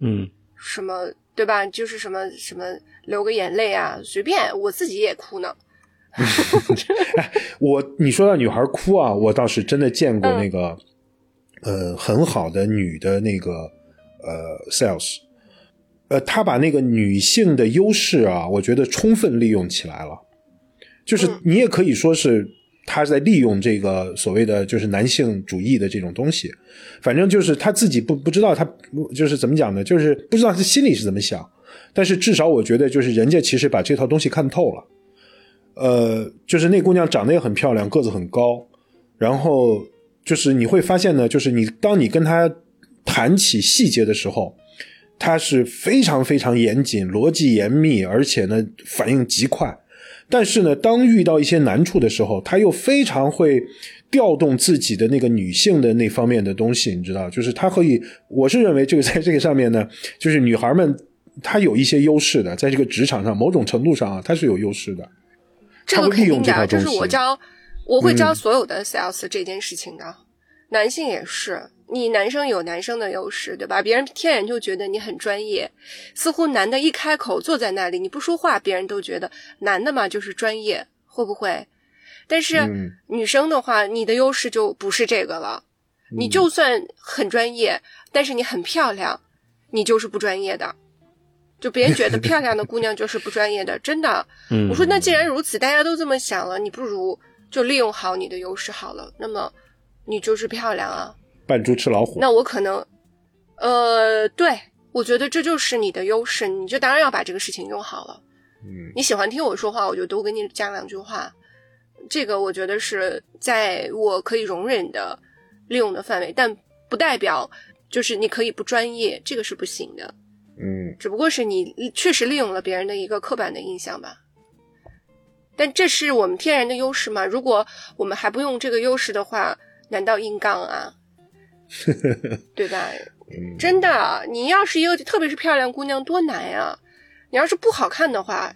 嗯，什么对吧？就是什么什么流个眼泪啊，随便，我自己也哭呢。我你说到女孩哭啊，我倒是真的见过那个。呃，很好的女的那个呃，sales，呃，他把那个女性的优势啊，我觉得充分利用起来了。就是你也可以说是他在利用这个所谓的就是男性主义的这种东西。反正就是他自己不不知道，他就是怎么讲呢？就是不知道他心里是怎么想。但是至少我觉得，就是人家其实把这套东西看透了。呃，就是那姑娘长得也很漂亮，个子很高，然后。就是你会发现呢，就是你当你跟他谈起细节的时候，他是非常非常严谨、逻辑严密，而且呢反应极快。但是呢，当遇到一些难处的时候，他又非常会调动自己的那个女性的那方面的东西，你知道，就是他可以，我是认为这个在这个上面呢，就是女孩们她有一些优势的，在这个职场上某种程度上啊，她是有优势的。这个肯定的，这是我教，我会教所有的 sales 这件事情的，男性也是。你男生有男生的优势，对吧？别人天然就觉得你很专业，似乎男的一开口坐在那里，你不说话，别人都觉得男的嘛就是专业，会不会？但是女生的话，你的优势就不是这个了。你就算很专业，但是你很漂亮，你就是不专业的。就别人觉得漂亮的姑娘就是不专业的，真的。我说那既然如此，大家都这么想了，你不如就利用好你的优势好了。那么你就是漂亮啊。扮猪吃老虎，那我可能，呃，对，我觉得这就是你的优势，你就当然要把这个事情用好了。嗯，你喜欢听我说话，我就多跟你讲两句话，这个我觉得是在我可以容忍的利用的范围，但不代表就是你可以不专业，这个是不行的。嗯，只不过是你确实利用了别人的一个刻板的印象吧。但这是我们天然的优势吗？如果我们还不用这个优势的话，难道硬杠啊？对吧？真的，你要是一个特别是漂亮姑娘，多难呀！你要是不好看的话，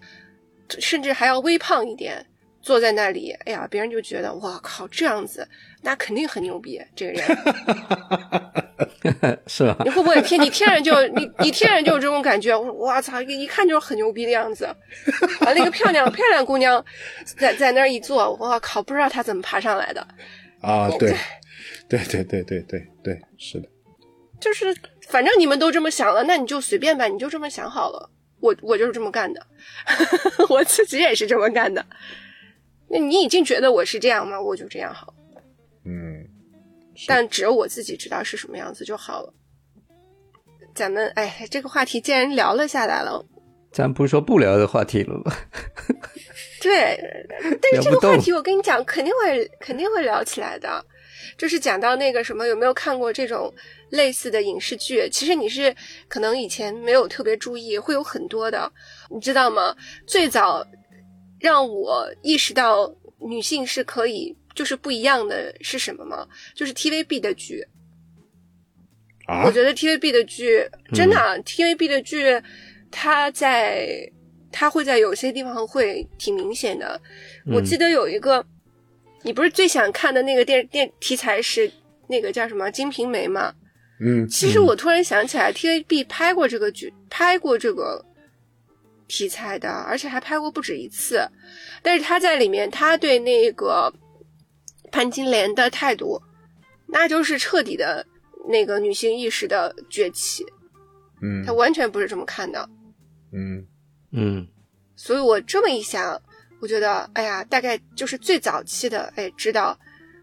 甚至还要微胖一点，坐在那里，哎呀，别人就觉得哇靠，这样子那肯定很牛逼，这个人 是吧？你会不会天？你天然就你你天然就有这种感觉？我操，一看就是很牛逼的样子。啊，那个漂亮漂亮姑娘在在那儿一坐，我靠，不知道她怎么爬上来的啊？对。对对对对对对，是的，就是反正你们都这么想了，那你就随便吧，你就这么想好了。我我就是这么干的，我自己也是这么干的。那你已经觉得我是这样吗？我就这样好。嗯，但只有我自己知道是什么样子就好了。咱们哎，这个话题既然聊了下来了，咱不是说不聊的话题了吗？对，但是这个话题我跟你讲，肯定会肯定会聊起来的。就是讲到那个什么，有没有看过这种类似的影视剧？其实你是可能以前没有特别注意，会有很多的，你知道吗？最早让我意识到女性是可以就是不一样的是什么吗？就是 TVB 的剧。啊，我觉得 TVB 的剧真的，TVB 的剧，它在它会在有些地方会挺明显的。我记得有一个。你不是最想看的那个电电题材是那个叫什么《金瓶梅》吗？嗯，其实我突然想起来，TVB 拍过这个剧，拍过这个题材的，而且还拍过不止一次。但是他在里面，他对那个潘金莲的态度，那就是彻底的那个女性意识的崛起。嗯，他完全不是这么看的。嗯嗯，所以我这么一想。我觉得，哎呀，大概就是最早期的，哎，知道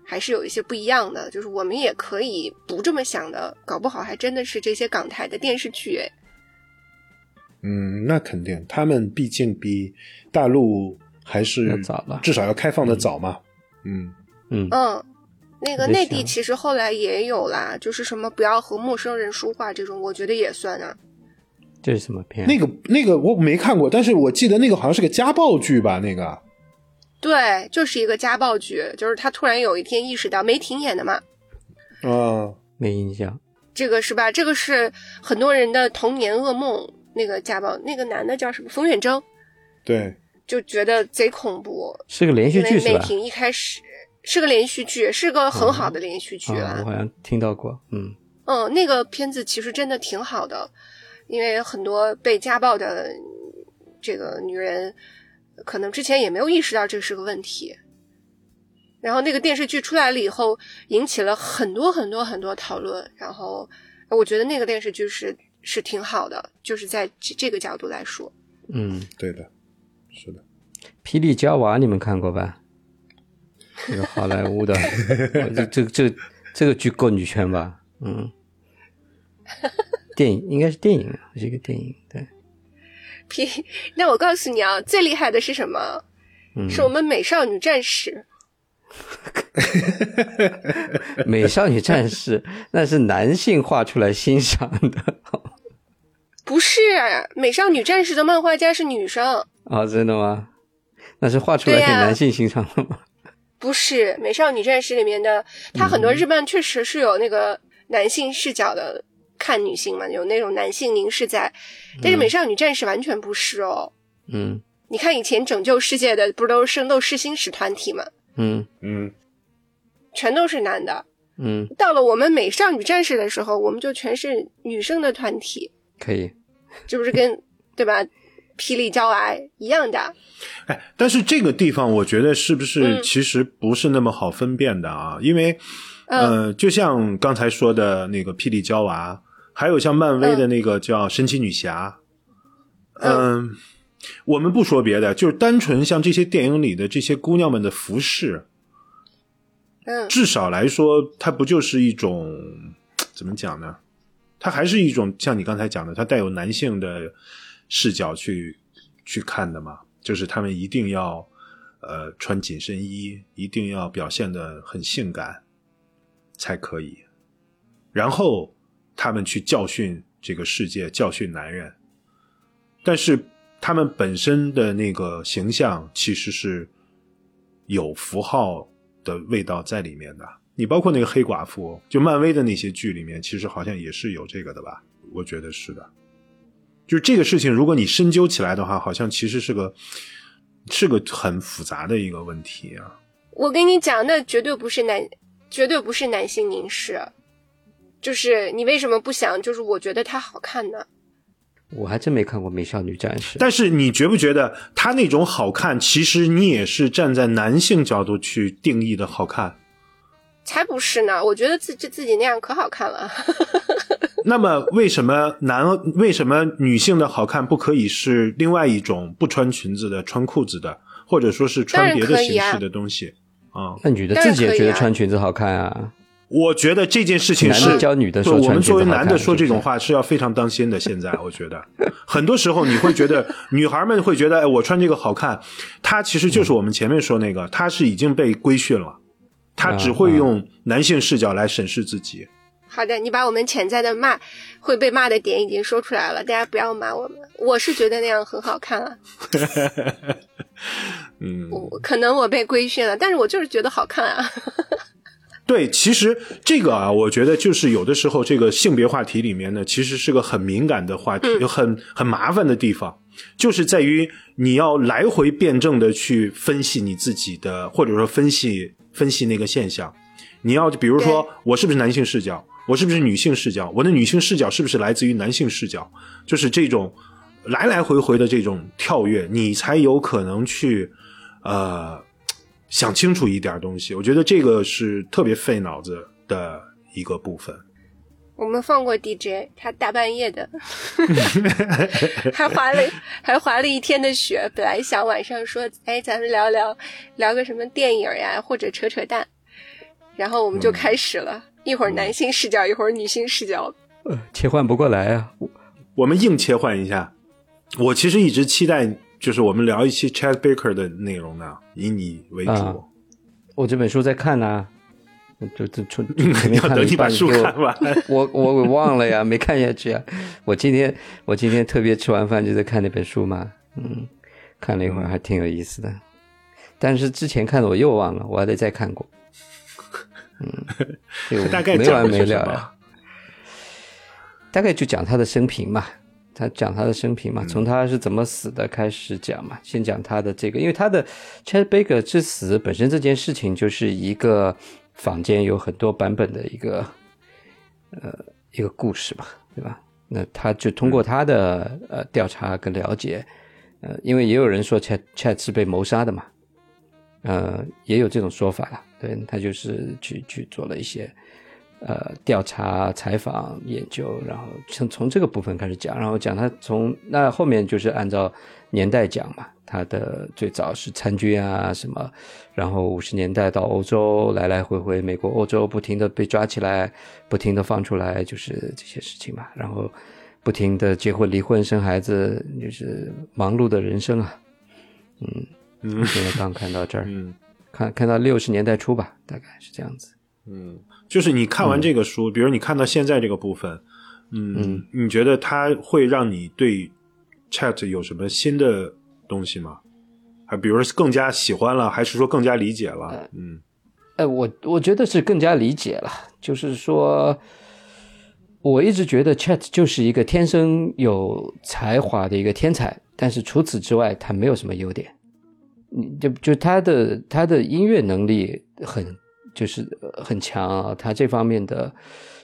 还是有一些不一样的，就是我们也可以不这么想的，搞不好还真的是这些港台的电视剧，哎，嗯，那肯定，他们毕竟比大陆还是早了，至少要开放的早嘛，嗯。嗯。嗯，那个内地其实后来也有啦，就是什么不要和陌生人说话这种，我觉得也算啊。这是什么片？那个那个我没看过，但是我记得那个好像是个家暴剧吧？那个，对，就是一个家暴剧，就是他突然有一天意识到，梅婷演的嘛，哦，没印象，这个是吧？这个是很多人的童年噩梦。那个家暴，那个男的叫什么？冯远征，对，就觉得贼恐怖，是个连续剧是吧？梅婷一开始是个连续剧，是个很好的连续剧啊，我好像听到过，嗯嗯，那个片子其实真的挺好的。因为很多被家暴的这个女人，可能之前也没有意识到这是个问题。然后那个电视剧出来了以后，引起了很多很多很多讨论。然后我觉得那个电视剧是是挺好的，就是在这个角度来说。嗯，对的，是的。霹雳娇娃你们看过吧？这个好莱坞的，这这这这个剧够女权吧？嗯。电影应该是电影，是一个电影。对，皮，那我告诉你啊，最厉害的是什么？是我们美少女战士。美少女战士那是男性画出来欣赏的。不是，美少女战士的漫画家是女生。哦，真的吗？那是画出来给男性欣赏的吗？不是，《美少女战士》里面的，它很多日漫确实是有那个男性视角的看女性嘛，有那种男性凝视在，但是《美少女战士》完全不是哦。嗯，你看以前拯救世界的不都是圣斗士星矢团体吗？嗯嗯，全都是男的。嗯，到了我们美少女战士的时候，我们就全是女生的团体。可以，这不是跟对吧？霹雳娇娃一样的。哎，但是这个地方我觉得是不是其实不是那么好分辨的啊？因为，呃，就像刚才说的那个霹雳娇娃，还有像漫威的那个叫神奇女侠，嗯，我们不说别的，就是单纯像这些电影里的这些姑娘们的服饰。嗯，至少来说，它不就是一种怎么讲呢？它还是一种像你刚才讲的，它带有男性的视角去去看的嘛。就是他们一定要呃穿紧身衣，一定要表现的很性感才可以，然后他们去教训这个世界，教训男人。但是他们本身的那个形象其实是有符号。的味道在里面的，你包括那个黑寡妇，就漫威的那些剧里面，其实好像也是有这个的吧？我觉得是的。就是这个事情，如果你深究起来的话，好像其实是个是个很复杂的一个问题啊。我跟你讲，那绝对不是男，绝对不是男性凝视。就是你为什么不想？就是我觉得它好看呢。我还真没看过《美少女战士》，但是你觉不觉得它那种好看，其实你也是站在男性角度去定义的好看？才不是呢！我觉得自己自己那样可好看了。那么为什么男为什么女性的好看不可以是另外一种不穿裙子的、穿裤子的，或者说是穿别的形式的东西啊？那女的自己也觉得穿裙子好看啊？我觉得这件事情是教女的说，我们作为男的说这种话是要非常当心的。现在我觉得，很多时候你会觉得 女孩们会觉得，哎，我穿这个好看，她其实就是我们前面说那个，她是已经被规训了，她只会用男性视角来审视自己。好的，你把我们潜在的骂会被骂的点已经说出来了，大家不要骂我们。我是觉得那样很好看啊。嗯，我可能我被规训了，但是我就是觉得好看啊。对，其实这个啊，我觉得就是有的时候这个性别话题里面呢，其实是个很敏感的话题，很很麻烦的地方，就是在于你要来回辩证的去分析你自己的，或者说分析分析那个现象。你要比如说，我是不是男性视角？我是不是女性视角？我的女性视角是不是来自于男性视角？就是这种来来回回的这种跳跃，你才有可能去呃。想清楚一点东西，我觉得这个是特别费脑子的一个部分。我们放过 DJ，他大半夜的，还滑了还滑了一天的雪。本来想晚上说，哎，咱们聊聊聊个什么电影呀，或者扯扯淡。然后我们就开始了，一会儿男性视角，一会儿女性视角，呃，切换不过来啊。我们硬切换一下。我其实一直期待。就是我们聊一期 Chad Baker 的内容呢，以你为主。我这本书在看呢，就就从 要等你把书看完。我我我忘了呀，没看下去啊。我今天我今天特别吃完饭就在看那本书嘛，嗯，看了一会儿还挺有意思的。但是之前看的我又忘了，我还得再看过。嗯，大概没完没了呀。大概就讲他的生平嘛。他讲他的生平嘛，从他是怎么死的开始讲嘛。先讲他的这个，因为他的 Chad Baker 之死本身这件事情就是一个坊间有很多版本的一个呃一个故事吧，对吧？那他就通过他的呃调查跟了解，呃，因为也有人说 Chad Chad 是被谋杀的嘛，呃，也有这种说法了。对他就是去去做了一些。呃，调查、采访、研究，然后从从这个部分开始讲，然后讲他从那后面就是按照年代讲嘛，他的最早是参军啊什么，然后五十年代到欧洲来来回回，美国、欧洲不停的被抓起来，不停的放出来，就是这些事情嘛，然后不停的结婚、离婚、生孩子，就是忙碌的人生啊，嗯嗯，现在刚看到这儿，嗯，看看到六十年代初吧，大概是这样子，嗯。就是你看完这个书，比如你看到现在这个部分，嗯，你觉得它会让你对 Chat 有什么新的东西吗？还比如说更加喜欢了，还是说更加理解了？嗯，哎，我我觉得是更加理解了，就是说，我一直觉得 Chat 就是一个天生有才华的一个天才，但是除此之外，他没有什么优点。你就就他的他的音乐能力很就是很强啊，他这方面的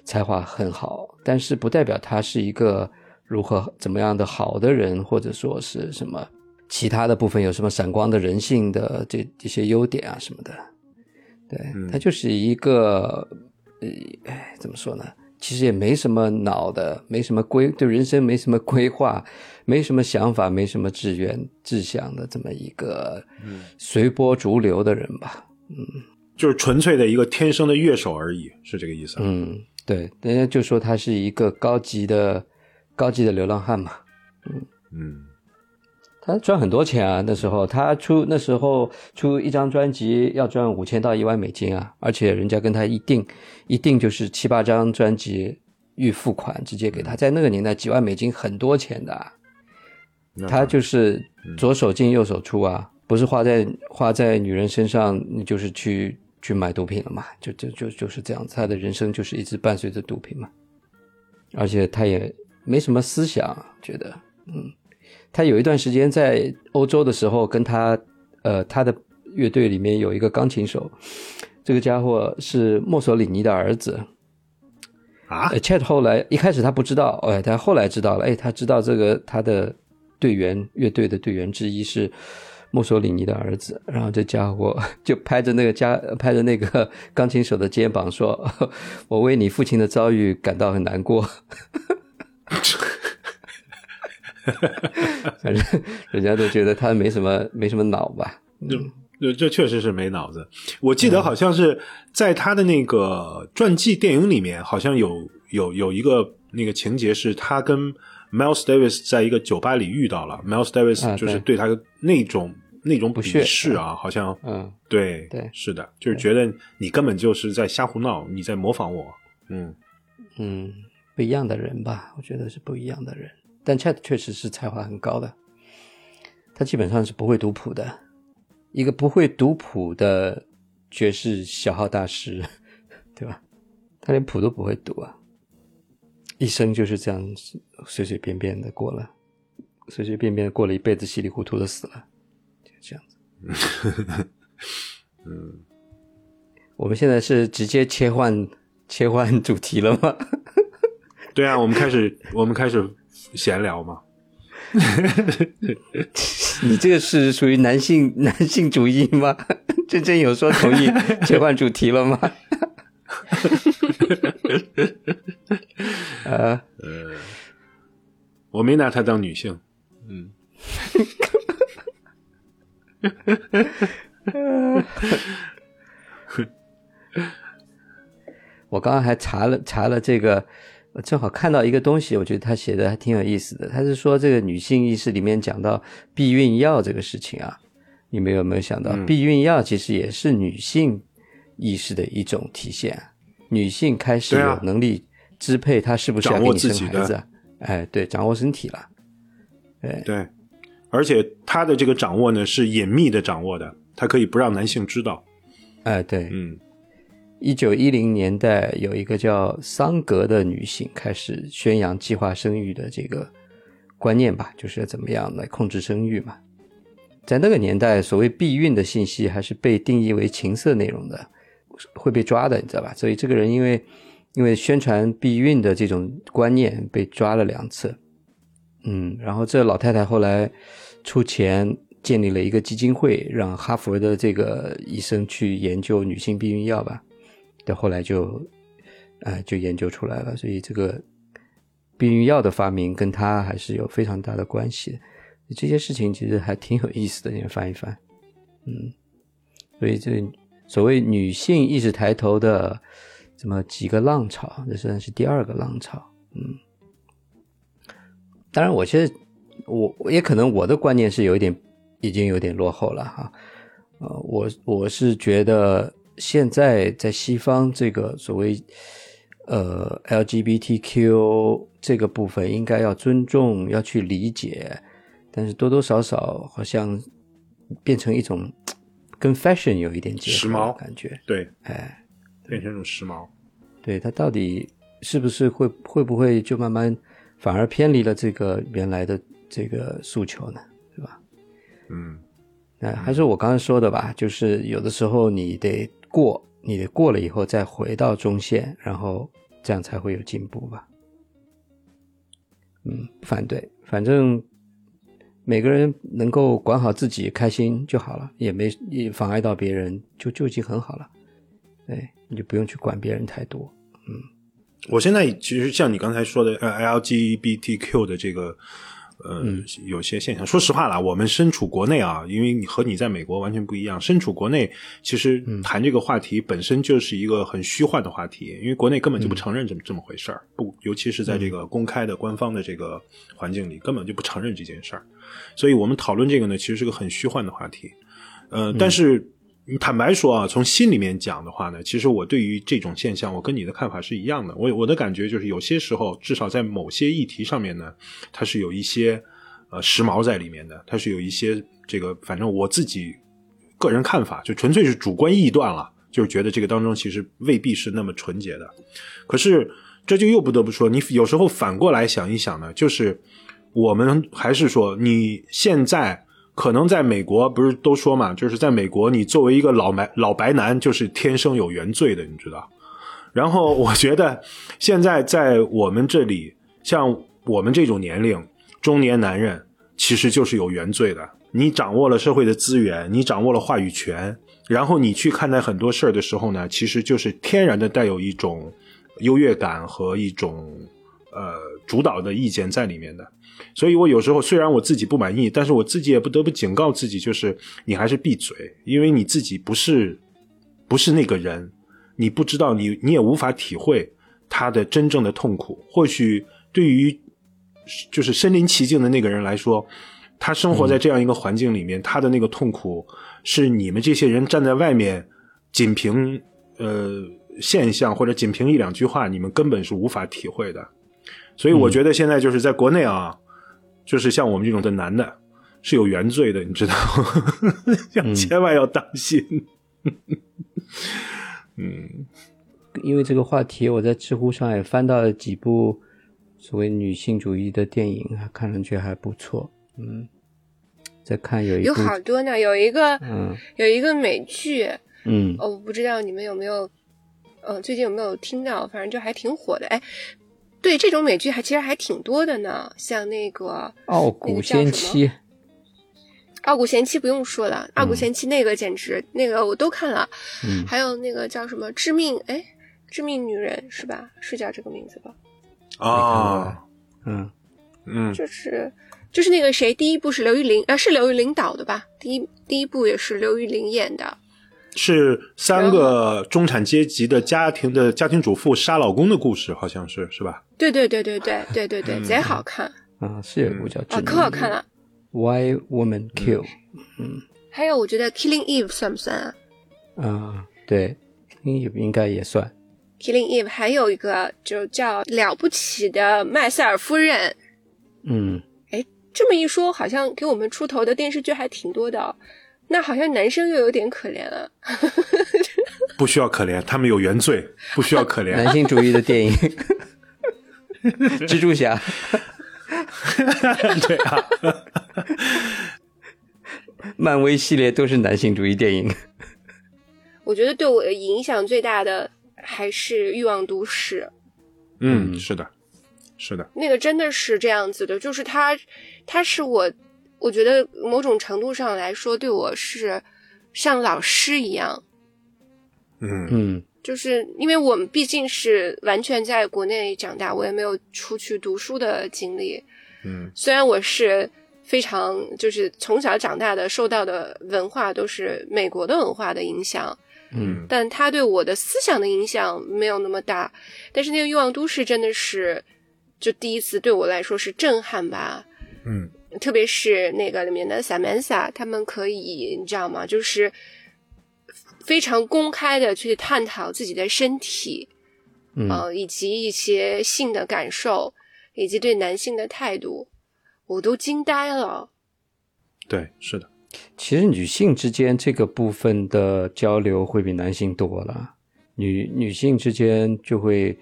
才华很好，但是不代表他是一个如何怎么样的好的人，或者说是什么其他的部分有什么闪光的人性的这这些优点啊什么的。对他就是一个呃，哎，怎么说呢？其实也没什么脑的，没什么规，对人生没什么规划，没什么想法，没什么志愿志向的这么一个随波逐流的人吧。嗯，就是纯粹的一个天生的乐手而已，是这个意思。嗯，对，人家就说他是一个高级的高级的流浪汉嘛。嗯嗯。他赚很多钱啊！那时候他出那时候出一张专辑要赚五千到一万美金啊，而且人家跟他一定一定就是七八张专辑预付款直接给他，在那个年代几万美金很多钱的，他就是左手进右手出啊，不是花在花在女人身上，你就是去去买毒品了嘛，就就就就是这样子，他的人生就是一直伴随着毒品嘛，而且他也没什么思想，觉得嗯。他有一段时间在欧洲的时候，跟他，呃，他的乐队里面有一个钢琴手，这个家伙是墨索里尼的儿子，啊，Chat 后来一开始他不知道，哎，他后来知道了，哎，他知道这个他的队员乐队的队员之一是墨索里尼的儿子，然后这家伙 就拍着那个家拍着那个 钢琴手的肩膀说：“ 我为你父亲的遭遇感到很难过。”反正人家都觉得他没什么没什么脑吧？这这确实是没脑子。我记得好像是在他的那个传记电影里面，好像有有有一个那个情节是他跟 Miles Davis 在一个酒吧里遇到了，Miles Davis 就是对。他那种那种鄙视啊，好像嗯，对对，是的，就是觉得你根本就是在瞎胡闹，你在模仿我，嗯。嗯，不一样的人吧？我觉得是不一样的人。但 Chat 确实是才华很高的，他基本上是不会读谱的，一个不会读谱的爵士小号大师，对吧？他连谱都不会读啊，一生就是这样随随便便的过了，随随便便过了一辈子，稀里糊涂的死了，就这样子。嗯，我们现在是直接切换切换主题了吗？对啊，我们开始，我们开始。闲聊嘛，你这个是属于男性男性主义吗？真正有说同意切换主题了吗？呃呃，我没拿她当女性，嗯，我刚刚还查了查了这个。我正好看到一个东西，我觉得他写的还挺有意思的。他是说这个女性意识里面讲到避孕药这个事情啊，你们有没有想到，避孕药其实也是女性意识的一种体现？女性开始有能力支配他是不是要给你生孩子？哎，对，掌握身体了。哎，对，而且他的这个掌握呢是隐秘的掌握的，他可以不让男性知道。哎，对，嗯。一九一零年代，有一个叫桑格的女性开始宣扬计划生育的这个观念吧，就是怎么样来控制生育嘛。在那个年代，所谓避孕的信息还是被定义为情色内容的，会被抓的，你知道吧？所以这个人因为因为宣传避孕的这种观念被抓了两次。嗯，然后这老太太后来出钱建立了一个基金会，让哈佛的这个医生去研究女性避孕药吧。到后来就，呃，就研究出来了。所以这个避孕药的发明跟她还是有非常大的关系。这些事情其实还挺有意思的，你翻一翻，嗯。所以这所谓女性意识抬头的这么几个浪潮，这算是第二个浪潮，嗯。当然，我现在我也可能我的观念是有一点已经有点落后了哈。呃，我我是觉得。现在在西方，这个所谓呃 LGBTQ 这个部分，应该要尊重，要去理解，但是多多少少好像变成一种跟 fashion 有一点结合时髦的感觉。对，哎，变成一种时髦。对它到底是不是会会不会就慢慢反而偏离了这个原来的这个诉求呢？对吧？嗯那还是我刚才说的吧，就是有的时候你得过，你得过了以后再回到中线，然后这样才会有进步吧。嗯，不反对，反正每个人能够管好自己，开心就好了，也没也妨碍到别人，就就已经很好了。对，你就不用去管别人太多。嗯我现在其实像你刚才说的，呃，LGBTQ 的这个，呃，有些现象。说实话啦，我们身处国内啊，因为你和你在美国完全不一样。身处国内，其实谈这个话题本身就是一个很虚幻的话题，因为国内根本就不承认这么、这么回事儿，不，尤其是在这个公开的官方的这个环境里，根本就不承认这件事儿。所以我们讨论这个呢，其实是个很虚幻的话题。呃，但是坦白说啊，从心里面讲的话呢，其实我对于这种现象，我跟你的看法是一样的。我我的感觉就是，有些时候，至少在某些议题上面呢，它是有一些呃时髦在里面的，它是有一些这个，反正我自己个人看法，就纯粹是主观臆断了，就是觉得这个当中其实未必是那么纯洁的。可是这就又不得不说，你有时候反过来想一想呢，就是我们还是说，你现在。可能在美国不是都说嘛，就是在美国，你作为一个老白老白男，就是天生有原罪的，你知道。然后我觉得现在在我们这里，像我们这种年龄中年男人，其实就是有原罪的。你掌握了社会的资源，你掌握了话语权，然后你去看待很多事儿的时候呢，其实就是天然的带有一种优越感和一种呃主导的意见在里面的。所以我有时候虽然我自己不满意，但是我自己也不得不警告自己，就是你还是闭嘴，因为你自己不是不是那个人，你不知道，你你也无法体会他的真正的痛苦。或许对于就是身临其境的那个人来说，他生活在这样一个环境里面，他的那个痛苦是你们这些人站在外面，仅凭呃现象或者仅凭一两句话，你们根本是无法体会的。所以我觉得现在就是在国内啊。就是像我们这种的男的，是有原罪的，你知道，要千万要当心。嗯，因为这个话题，我在知乎上也翻到了几部所谓女性主义的电影，看上去还不错。嗯，在看有一有好多呢，有一个嗯，有一个美剧，嗯，我不知道你们有没有，呃，最近有没有听到？反正就还挺火的，哎。对这种美剧还其实还挺多的呢，像那个《傲骨贤妻》。傲骨贤妻不用说了，傲骨贤妻那个简直那个我都看了。嗯。还有那个叫什么《致命》哎，《致命女人》是吧？是叫这个名字吧？啊，嗯嗯，就是就是那个谁，第一部是刘玉玲，呃，是刘玉玲导的吧？第一第一部也是刘玉玲演的。是三个中产阶级的家庭的家庭主妇杀老公的故事，好像是是吧？对对对对对对对对，贼好看啊！是有一部叫啊，可好看了。Why Woman Kill？嗯，还有我觉得 Killing Eve 算不算啊？啊，对，Killing Eve 应该也算。Killing Eve 还有一个就叫了不起的麦瑟尔夫人。嗯，哎，这么一说，好像给我们出头的电视剧还挺多的。那好像男生又有点可怜了，不需要可怜，他们有原罪，不需要可怜。男性主义的电影，蜘蛛侠，对啊，漫威系列都是男性主义电影。我觉得对我的影响最大的还是《欲望都市》。嗯，是的，是的，那个真的是这样子的，就是他，他是我。我觉得某种程度上来说，对我是像老师一样。嗯嗯，就是因为我们毕竟是完全在国内长大，我也没有出去读书的经历。嗯，虽然我是非常就是从小长大的，受到的文化都是美国的文化的影响。嗯，但他对我的思想的影响没有那么大。但是那个《欲望都市》真的是，就第一次对我来说是震撼吧。嗯。特别是那个里面的 Samantha，他们可以你知道吗？就是非常公开的去探讨自己的身体，嗯，以及一些性的感受，以及对男性的态度，我都惊呆了。对，是的。其实女性之间这个部分的交流会比男性多了，女女性之间就会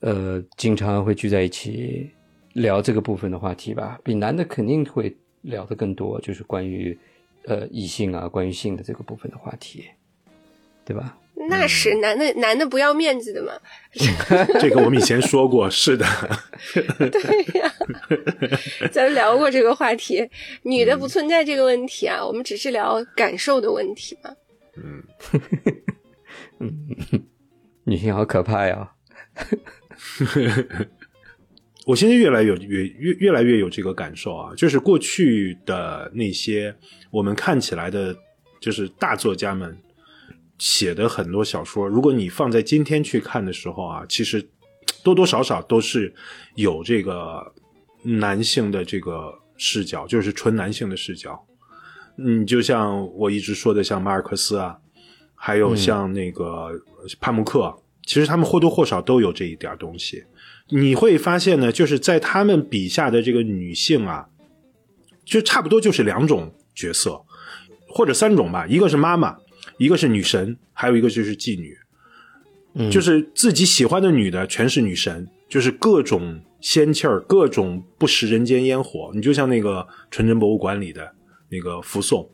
呃经常会聚在一起聊这个部分的话题吧，比男的肯定会聊的更多，就是关于呃异性啊，关于性的这个部分的话题，对吧？那是男的，男的不要面子的嘛。这个我们以前说过，是的。对呀，咱们聊过这个话题，女的不存在这个问题啊，我们只是聊感受的问题嘛。嗯，嗯，女性好可怕呀。我现在越来越越越越来越有这个感受啊，就是过去的那些我们看起来的，就是大作家们。写的很多小说，如果你放在今天去看的时候啊，其实多多少少都是有这个男性的这个视角，就是纯男性的视角。嗯，就像我一直说的，像马尔克斯啊，还有像那个帕慕克，其实他们或多或少都有这一点东西。你会发现呢，就是在他们笔下的这个女性啊，就差不多就是两种角色，或者三种吧，一个是妈妈。一个是女神，还有一个就是妓女，嗯，就是自己喜欢的女的全是女神，就是各种仙气儿，各种不食人间烟火。你就像那个纯真博物馆里的那个福颂，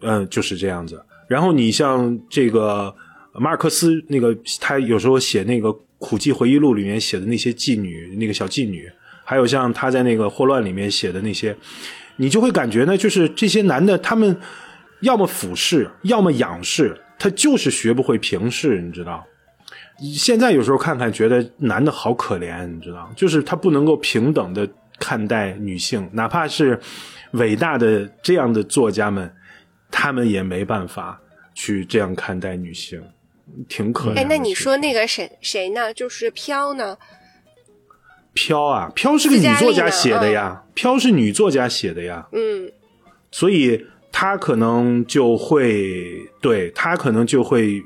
嗯，就是这样子。然后你像这个马尔克斯，那个他有时候写那个苦寂回忆录里面写的那些妓女，那个小妓女，还有像他在那个霍乱里面写的那些，你就会感觉呢，就是这些男的他们。要么俯视，要么仰视，他就是学不会平视，你知道？现在有时候看看，觉得男的好可怜，你知道？就是他不能够平等的看待女性，哪怕是伟大的这样的作家们，他们也没办法去这样看待女性，挺可怜。哎，那你说那个谁谁呢？就是飘呢？飘啊，飘是个女作家写的呀，飘是女作家写的呀。嗯，所以。她可能就会对她可能就会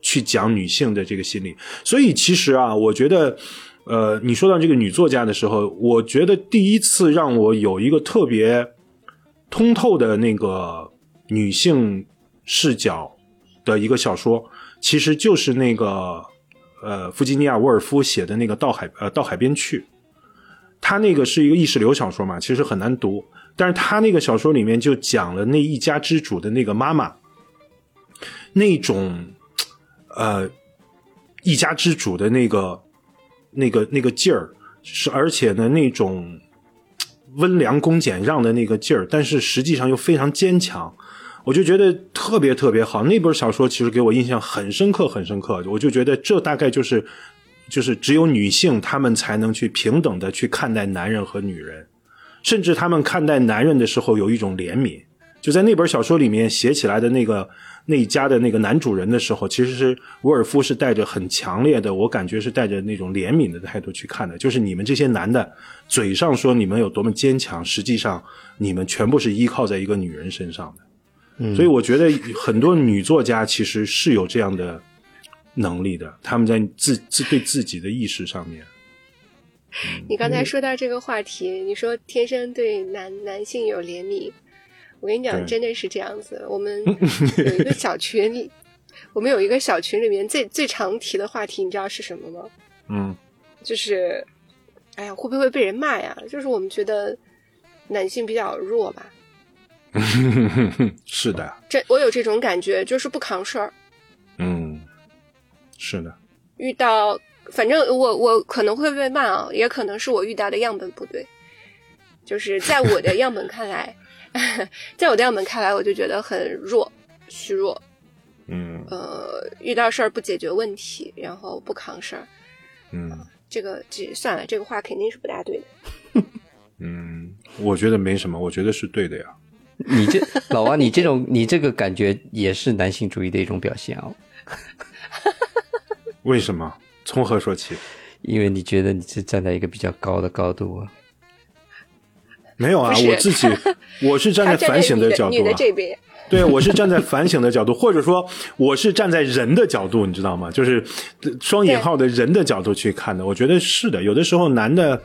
去讲女性的这个心理，所以其实啊，我觉得，呃，你说到这个女作家的时候，我觉得第一次让我有一个特别通透的那个女性视角的一个小说，其实就是那个呃，弗吉尼亚·沃尔夫写的那个《到海呃到海边去》，他那个是一个意识流小说嘛，其实很难读。但是他那个小说里面就讲了那一家之主的那个妈妈，那种，呃，一家之主的那个、那个、那个劲儿，是而且呢那种温良恭俭让的那个劲儿，但是实际上又非常坚强，我就觉得特别特别好。那本小说其实给我印象很深刻，很深刻。我就觉得这大概就是，就是只有女性她们才能去平等的去看待男人和女人。甚至她们看待男人的时候有一种怜悯，就在那本小说里面写起来的那个那一家的那个男主人的时候，其实是沃尔夫是带着很强烈的，我感觉是带着那种怜悯的态度去看的。就是你们这些男的，嘴上说你们有多么坚强，实际上你们全部是依靠在一个女人身上的。嗯，所以我觉得很多女作家其实是有这样的能力的，他们在自自对自己的意识上面。你刚才说到这个话题，你说天生对男男性有怜悯，我跟你讲，真的是这样子。我们有一个小群，我们有一个小群里面最最常提的话题，你知道是什么吗？嗯，就是，哎呀，会不会被人骂呀？就是我们觉得男性比较弱吧。是的，这我有这种感觉，就是不扛事儿。嗯，是的，遇到。反正我我可能会被骂啊，也可能是我遇到的样本不对，就是在我的样本看来，在我的样本看来，我就觉得很弱、虚弱，嗯，呃，遇到事儿不解决问题，然后不扛事儿，嗯，这个这算了，这个话肯定是不大对的。嗯，我觉得没什么，我觉得是对的呀。你这老王，你这种你这个感觉也是男性主义的一种表现哦。为什么？从何说起？因为你觉得你是站在一个比较高的高度啊？没有啊，我自己 我是站在反省的角度啊。对，我是站在反省的角度，或者说我是站在人的角度，你知道吗？就是双引号的人的角度去看的。我觉得是的，有的时候男的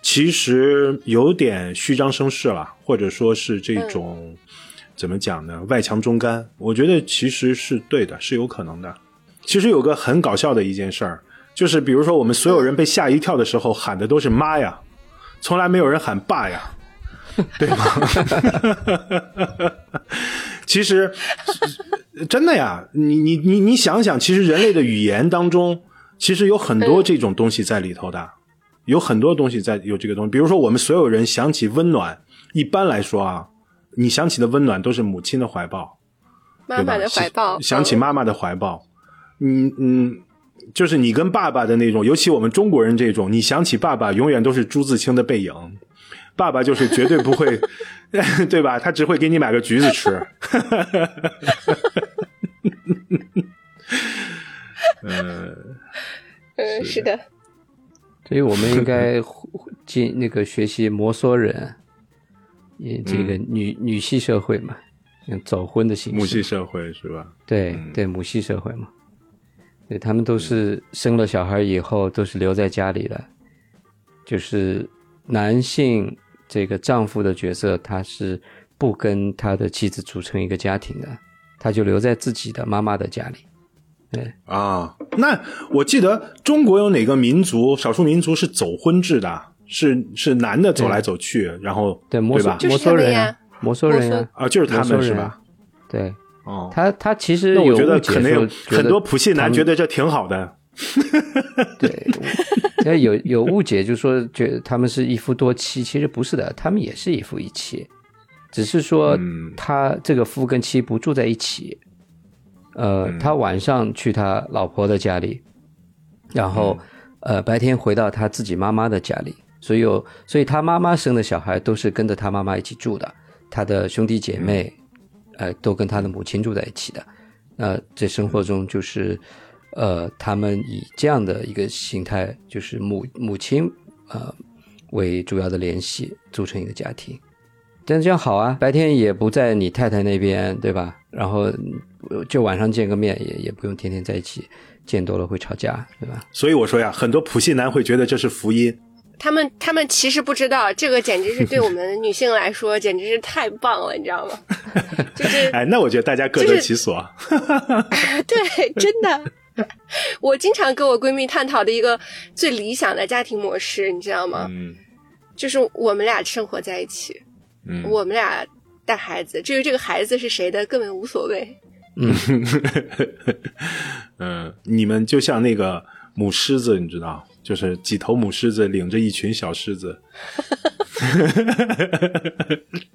其实有点虚张声势了，或者说是这种怎么讲呢？外强中干，我觉得其实是对的，是有可能的。其实有个很搞笑的一件事儿，就是比如说我们所有人被吓一跳的时候喊的都是妈呀，从来没有人喊爸呀，对吗？其实 真的呀，你你你你想想，其实人类的语言当中，其实有很多这种东西在里头的，有很多东西在有这个东西。比如说，我们所有人想起温暖，一般来说啊，你想起的温暖都是母亲的怀抱，妈妈的怀抱，想起妈妈的怀抱。嗯嗯，就是你跟爸爸的那种，尤其我们中国人这种，你想起爸爸，永远都是朱自清的背影。爸爸就是绝对不会，对吧？他只会给你买个橘子吃。嗯 嗯，是的。所以我们应该进那个学习摩梭人，也这个女女系社会嘛，早婚的形式。母系社会是吧？对对，母系社会嘛。对他们都是生了小孩以后都是留在家里的，就是男性。这个丈夫的角色，他是不跟他的妻子组成一个家庭的，他就留在自己的妈妈的家里。对。啊，那我记得中国有哪个民族，少数民族是走婚制的，是是男的走来走去，然后对摩吧？摩梭人呀，摩梭人，啊，就是他们是吧？对，哦，他他其实我觉得可能有很多普信男觉得这挺好的。对，那有有误解，就说觉得他们是一夫多妻，其实不是的，他们也是一夫一妻，只是说他这个夫跟妻不住在一起，呃，他晚上去他老婆的家里，然后呃白天回到他自己妈妈的家里，所以有，所以他妈妈生的小孩都是跟着他妈妈一起住的，他的兄弟姐妹，呃，都跟他的母亲住在一起的，那在生活中就是。呃，他们以这样的一个形态，就是母母亲呃为主要的联系，组成一个家庭。但是这样好啊，白天也不在你太太那边，对吧？然后就晚上见个面，也也不用天天在一起，见多了会吵架，对吧？所以我说呀，很多普信男会觉得这是福音。他们他们其实不知道，这个简直是对我们女性来说，简直是太棒了，你知道吗？就是哎，那我觉得大家各得其所。对，真的。我经常跟我闺蜜探讨的一个最理想的家庭模式，你知道吗？嗯，就是我们俩生活在一起，嗯，我们俩带孩子，至于这个孩子是谁的，根本无所谓。嗯，嗯，你们就像那个母狮子，你知道，就是几头母狮子领着一群小狮子。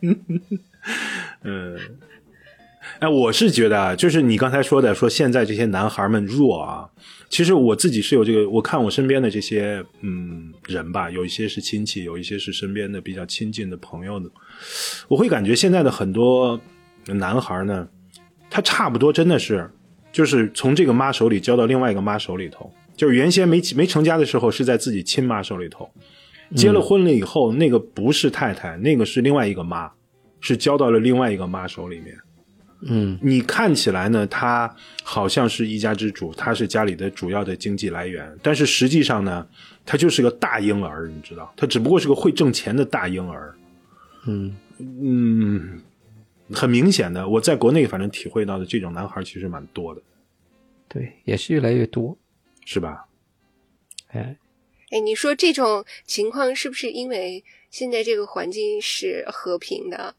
嗯。哎，我是觉得啊，就是你刚才说的，说现在这些男孩们弱啊。其实我自己是有这个，我看我身边的这些嗯人吧，有一些是亲戚，有一些是身边的比较亲近的朋友的，我会感觉现在的很多男孩呢，他差不多真的是，就是从这个妈手里交到另外一个妈手里头，就是原先没没成家的时候是在自己亲妈手里头，结了婚了以后，那个不是太太，那个是另外一个妈，是交到了另外一个妈手里面。嗯，你看起来呢，他好像是一家之主，他是家里的主要的经济来源，但是实际上呢，他就是个大婴儿，你知道，他只不过是个会挣钱的大婴儿。嗯嗯，很明显的，我在国内反正体会到的这种男孩其实蛮多的。对，也是越来越多，是吧？哎哎，你说这种情况是不是因为现在这个环境是和平的？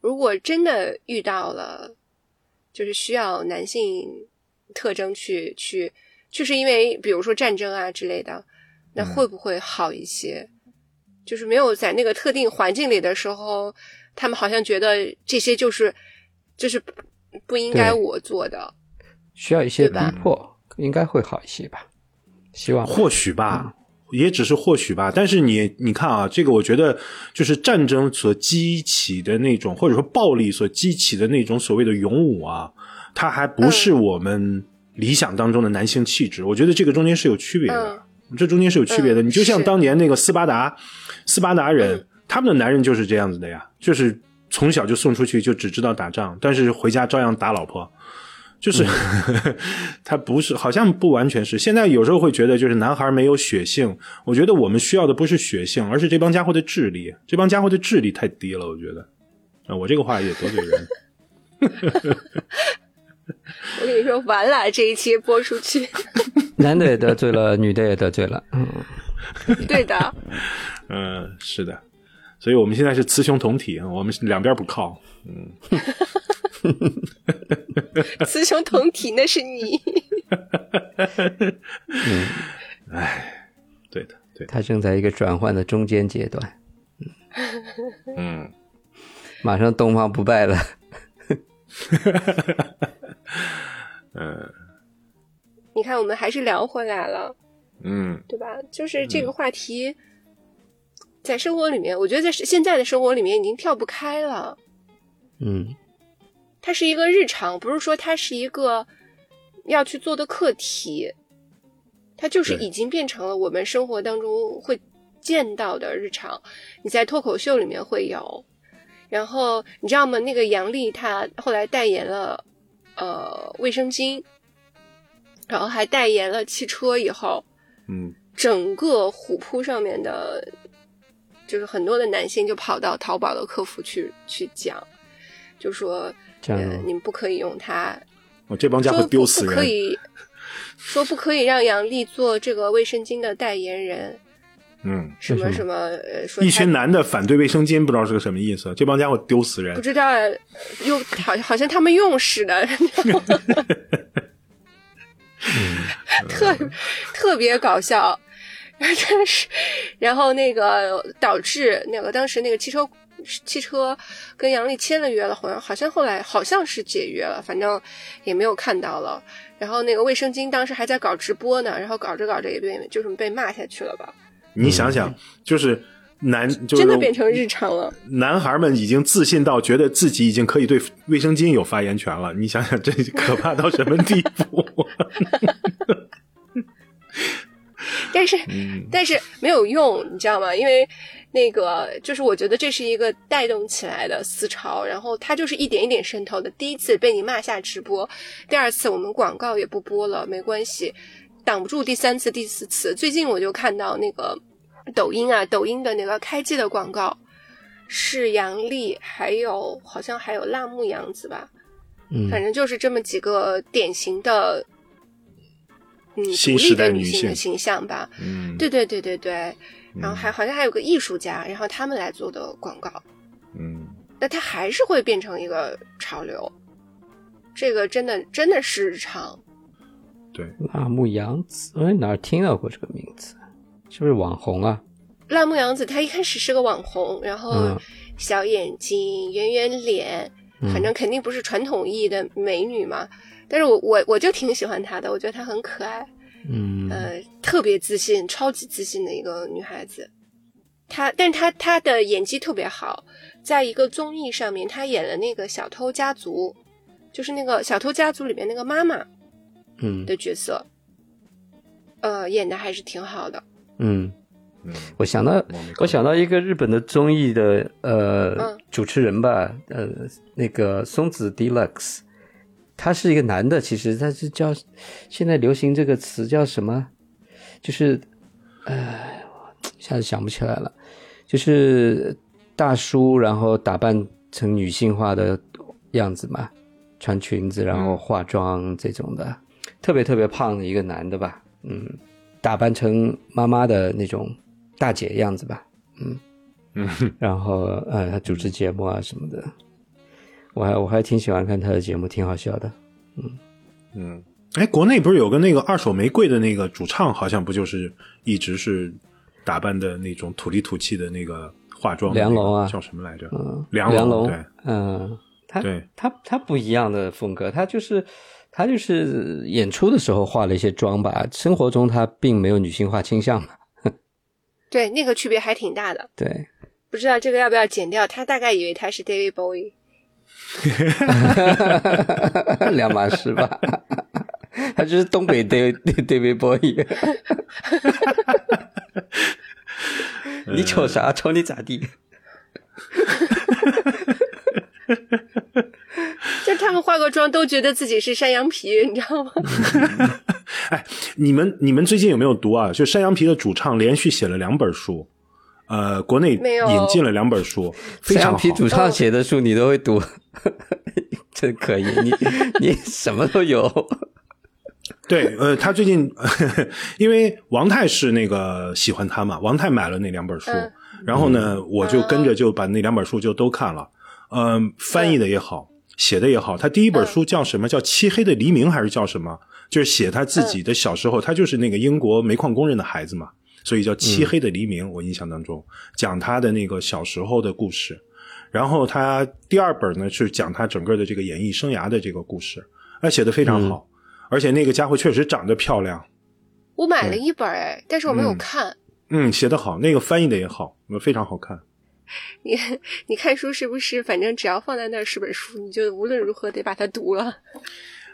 如果真的遇到了，就是需要男性特征去去，就是因为比如说战争啊之类的，那会不会好一些？就是没有在那个特定环境里的时候，他们好像觉得这些就是就是不应该我做的，需要一些逼迫，应该会好一些吧？希望或许吧。也只是或许吧，但是你你看啊，这个我觉得就是战争所激起的那种，或者说暴力所激起的那种所谓的勇武啊，它还不是我们理想当中的男性气质。我觉得这个中间是有区别的，这中间是有区别的。你就像当年那个斯巴达，斯巴达人，他们的男人就是这样子的呀，就是从小就送出去，就只知道打仗，但是回家照样打老婆。就是，他不是，好像不完全是。现在有时候会觉得，就是男孩没有血性。我觉得我们需要的不是血性，而是这帮家伙的智力。这帮家伙的智力太低了，我觉得。啊，我这个话也得罪人。我跟你说，完了，这一期播出去，男的也得罪了，女的也得罪了。嗯，对的，嗯，是的，所以我们现在是雌雄同体，我们两边不靠。嗯，雌雄同体那是你。嗯，哎，对的，对的，他正在一个转换的中间阶段。嗯，马上东方不败了。嗯，你看，我们还是聊回来了，嗯，对吧？就是这个话题，在生活里面，我觉得在现在的生活里面已经跳不开了。嗯，它是一个日常，不是说它是一个要去做的课题，它就是已经变成了我们生活当中会见到的日常。你在脱口秀里面会有。然后你知道吗？那个杨笠她后来代言了，呃，卫生巾，然后还代言了汽车。以后，嗯，整个虎扑上面的，就是很多的男性就跑到淘宝的客服去去讲，就说，呃，你们不可以用它。我这帮家伙丢死人！可以说不可以让杨笠做这个卫生巾的代言人。嗯，什么什么呃，说一群男的反对卫生巾，不知道是个什么意思。这帮家伙丢死人，不知道，又好好像他们用似的，特特别搞笑，真是。然后那个导致那个当时那个汽车汽车跟杨笠签了约了，好像好像后来好像是解约了，反正也没有看到了。然后那个卫生巾当时还在搞直播呢，然后搞着搞着也被就是被骂下去了吧。你想想，就是男，就是真的变成日常了。男孩们已经自信到觉得自己已经可以对卫生巾有发言权了。你想想，这 可怕到什么地步？但是，但是没有用，你知道吗？因为那个，就是我觉得这是一个带动起来的思潮，然后它就是一点一点渗透的。第一次被你骂下直播，第二次我们广告也不播了，没关系，挡不住第三次、第四次。最近我就看到那个。抖音啊，抖音的那个开机的广告是杨笠，还有好像还有辣目洋子吧，嗯，反正就是这么几个典型的，嗯，新时代女性的形象吧，嗯，对对对对对，然后还好像还有个艺术家，然后他们来做的广告，嗯，那它还是会变成一个潮流，这个真的真的是日常，对，辣目洋子，我哪儿听到过这个名字？是不是网红啊？辣目洋子，她一开始是个网红，然后小眼睛、圆圆脸，反正肯定不是传统意义的美女嘛。但是我我我就挺喜欢她的，我觉得她很可爱，嗯，呃，特别自信，超级自信的一个女孩子。她，但她她的演技特别好，在一个综艺上面，她演了那个《小偷家族》，就是那个《小偷家族》里面那个妈妈，嗯。的角色，呃，演的还是挺好的。嗯，嗯，我想到，我想到一个日本的综艺的呃主持人吧，呃，那个松子 Deluxe，他是一个男的，其实他是叫现在流行这个词叫什么？就是呃，一下子想不起来了，就是大叔，然后打扮成女性化的样子嘛，穿裙子，然后化妆这种的，特别特别胖的一个男的吧，嗯。打扮成妈妈的那种大姐样子吧，嗯嗯，然后呃，他主持节目啊什么的，我还我还挺喜欢看他的节目，挺好笑的，嗯嗯，哎，国内不是有个那个二手玫瑰的那个主唱，好像不就是一直是打扮的那种土里土气的那个化妆梁龙啊，叫什么来着？嗯，梁龙，对，嗯，他对他他不一样的风格，他就是。他就是演出的时候化了一些妆吧，生活中他并没有女性化倾向嘛。对，那个区别还挺大的。对，不知道这个要不要剪掉？他大概以为他是 David Bowie，两码事吧。他就是东北 David David Bowie。你瞅啥？瞅你咋地？就他们化个妆都觉得自己是山羊皮，你知道吗？哎，你们你们最近有没有读啊？就山羊皮的主唱连续写了两本书，呃，国内引进了两本书，非常好。羊皮主唱写的书你都会读，真可以，你 你什么都有。对，呃，他最近因为王太是那个喜欢他嘛，王太买了那两本书，嗯然后呢，我就跟着就把那两本书就都看了，嗯、翻译的也好，写的也好。他第一本书叫什么？叫《漆黑的黎明》还是叫什么？就是写他自己的小时候，他就是那个英国煤矿工人的孩子嘛，所以叫《漆黑的黎明》。我印象当中讲他的那个小时候的故事。然后他第二本呢是讲他整个的这个演艺生涯的这个故事，哎，写的非常好，而且那个家伙确实长得漂亮，我买了一本哎，但是我没有看。嗯，写的好，那个翻译的也好，非常好看。你你看书是不是？反正只要放在那儿是本书，你就无论如何得把它读了。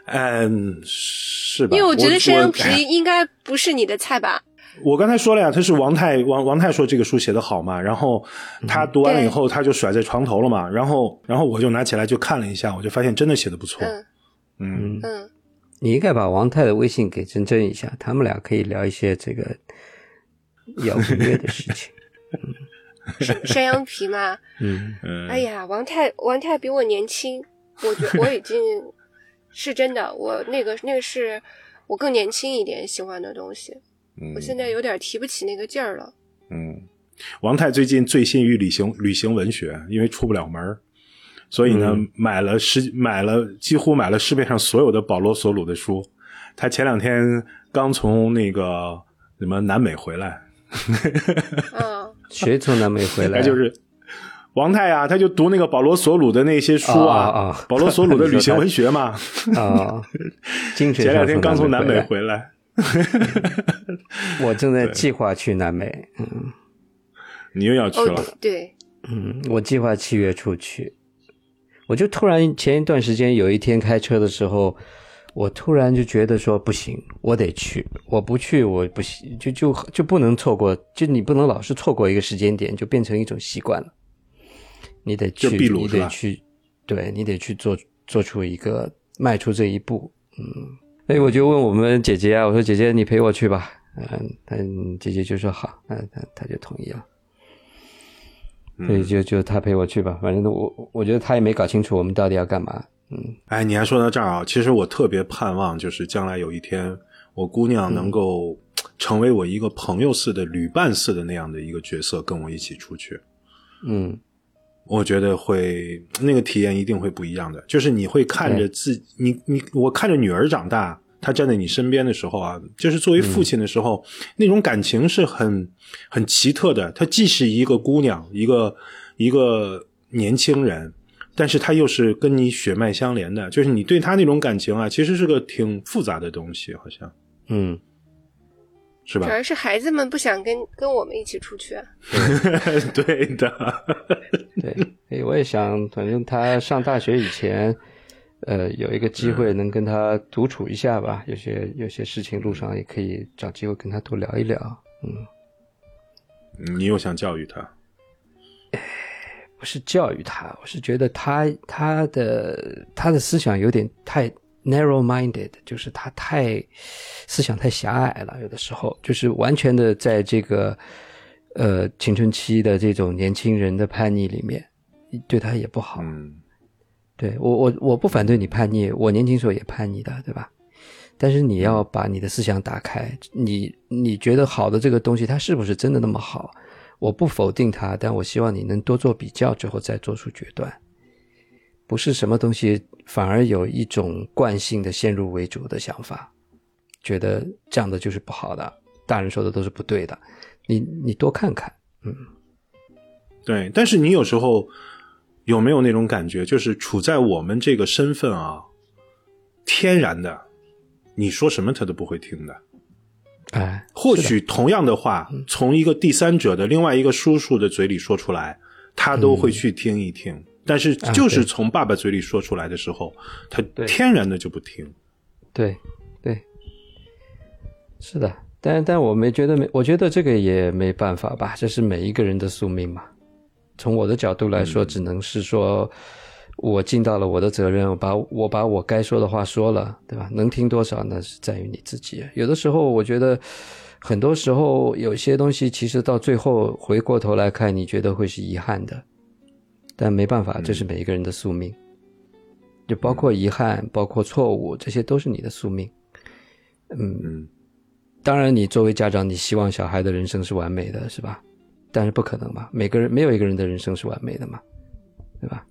嗯，是吧？因为我觉得山羊皮哎应该不是你的菜吧？我刚才说了呀，他是王太王王太说这个书写的好嘛，然后他读完了以后，他就甩在床头了嘛，然后然后我就拿起来就看了一下，我就发现真的写的不错。嗯。嗯，嗯，你应该把王太的微信给珍珍一下，他们俩可以聊一些这个摇滚乐的事情。山羊皮嘛。嗯，嗯。哎呀，王太王太比我年轻，我觉我已经是真的，我那个那个是我更年轻一点喜欢的东西，嗯我现在有点提不起那个劲儿了。嗯，王太最近醉心于旅行旅行文学，因为出不了门儿所以呢，嗯买了十买了几乎买了市面上所有的保罗索鲁的书。他前两天刚从那个什么南美回来，嗯，谁从南美回来？他就是王太啊，他就读那个保罗索鲁的那些书啊，保罗索鲁的旅行 文学嘛。啊，精神前两天刚从南美，回来，我正在计划去南美。嗯你又要去了。哦对，嗯，我计划七月初去。我就突然前一段时间有一天开车的时候，我突然就觉得说不行，我得去，我不去我不行，就就就不能错过，就你不能老是错过一个时间点，就变成一种习惯了。你得去，秘鲁你得去，对你得去做做出一个迈出这一步。嗯，所以我就问我们姐姐啊，我说姐姐你陪我去吧。嗯，她，姐姐就说好，那她她就同意了。所以就就她陪我去吧，反正我我觉得她也没搞清楚我们到底要干嘛。嗯哎，你还说到这儿啊，其实我特别盼望，就是将来有一天，我姑娘能够成为我一个朋友似的、旅伴似的那样的一个角色，跟我一起出去。嗯我觉得会那个体验一定会不一样的，就是你会看着自你你我看着女儿长大，她站在你身边的时候啊，就是作为父亲的时候，那种感情是很很奇特的。她既是一个姑娘，一个一个年轻人，但是她又是跟你血脉相连的，就是你对她那种感情啊，其实是个挺复杂的东西，好像。嗯，是吧主？要是孩子们不想跟跟我们一起出去啊。对的，对，哎我也想，反正他上大学以前，呃，有一个机会能跟他独处一下吧。有些有些事情路上也可以找机会跟他多聊一聊。嗯，你又想教育他，不是教育他，我是觉得他他的他的思想有点太 narrow-minded，就是他太思想太狭隘了，有的时候就是完全的在这个呃青春期的这种年轻人的叛逆里面，对他也不好。嗯对我我我不反对你叛逆，我年轻时候也叛逆的，对吧？但是你要把你的思想打开，你你觉得好的这个东西，它是不是真的那么好？我不否定它，但我希望你能多做比较之后再做出决断，不是什么东西反而有一种惯性的先入为主的想法，觉得这样的就是不好的，大人说的都是不对的，你你多看看，嗯。对，但是你有时候有没有那种感觉，就是处在我们这个身份啊，天然的，你说什么他都不会听的。哎，或许同样的话，从一个第三者的另外一个叔叔的嘴里说出来，他都会去听一听。但是啊就是从爸爸嘴里说出来的时候，他天然的就不听。对，对，是的，但但我没觉得没，我觉得这个也没办法吧，这是每一个人的宿命嘛。从我的角度来说，只能是说，我尽到了我的责任，我把我把我该说的话说了，对吧？能听多少那是在于你自己。有的时候，我觉得很多时候有些东西，其实到最后回过头来看，你觉得会是遗憾的，但没办法，这是每一个人的宿命。就包括遗憾，包括错误，这些都是你的宿命。嗯嗯，当然，你作为家长，你希望小孩的人生是完美的，是吧？但是不可能嘛，每个人没有一个人的人生是完美的嘛，对吧？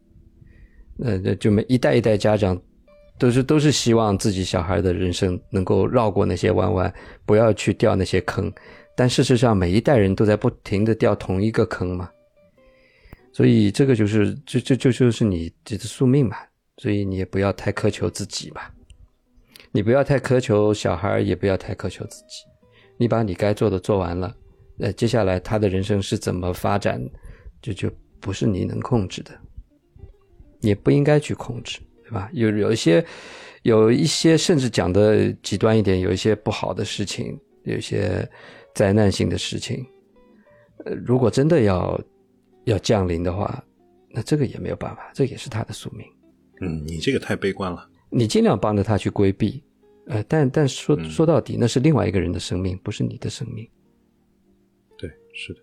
呃，就每一代一代家长都是都是希望自己小孩的人生能够绕过那些弯弯，不要去掉那些坑。但事实上，每一代人都在不停的掉同一个坑嘛。所以这个就是就就就就是你这的宿命嘛。所以你也不要太苛求自己吧，你不要太苛求小孩，也不要太苛求自己。你把你该做的做完了，呃，接下来他的人生是怎么发展，这就不是你能控制的，也不应该去控制，对吧？有有一些，有一些甚至讲的极端一点，有一些不好的事情，有一些灾难性的事情，呃，如果真的要要降临的话，那这个也没有办法，这也是他的宿命。嗯，你这个太悲观了。你尽量帮着他去规避，呃，但但说说到底，那是另外一个人的生命，不是你的生命。对，是的。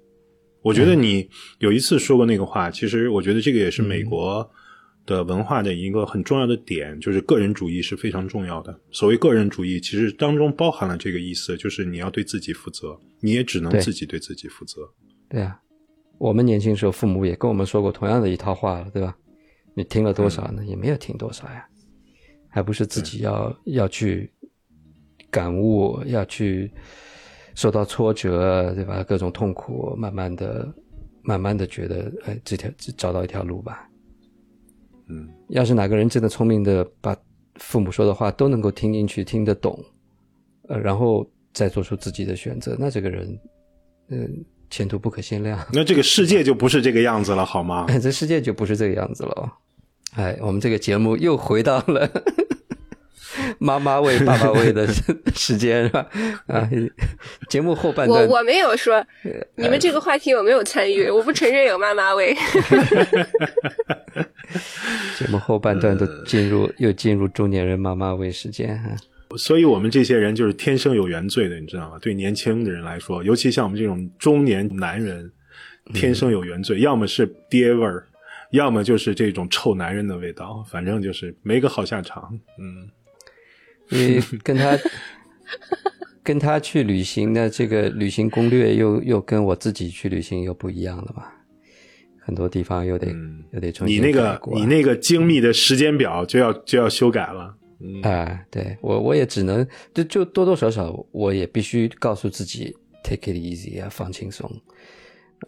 我觉得你有一次说过那个话，其实我觉得这个也是美国的文化的一个很重要的点，就是个人主义是非常重要的。所谓个人主义，其实当中包含了这个意思，就是你要对自己负责，你也只能自己对自己负责。对啊，我们年轻时候父母也跟我们说过同样的一套话了，对吧？你听了多少呢？也没有听多少呀，还不是自己要要去感悟，要去受到挫折，对吧？各种痛苦，慢慢的、慢慢的觉得，哎，这条找到一条路吧。嗯，要是哪个人真的聪明的，把父母说的话都能够听进去、听得懂，呃，然后再做出自己的选择，那这个人，嗯，前途不可限量。那这个世界就不是这个样子了，好吗？这世界就不是这个样子了。哎，我们这个节目又回到了 妈妈喂爸爸喂的时 间，是吧？啊，节目后半段，我我没有说，你们这个话题我没有参与，我不承认有妈妈喂。节目后半段都进入，又进入中年人妈妈喂时间哈。所以我们这些人就是天生有原罪的，你知道吗？对年轻的人来说，尤其像我们这种中年男人，天生有原罪，要么是爹味儿。要么就是这种臭男人的味道，反正就是没个好下场。嗯，你跟他 跟他去旅行，的这个旅行攻略又又跟我自己去旅行又不一样了吧？很多地方又得又得重新。你那个你那个精密的时间表就要就要修改了。啊，对我我也只能就就多多少少我也必须告诉自己 take it easy 啊，放轻松。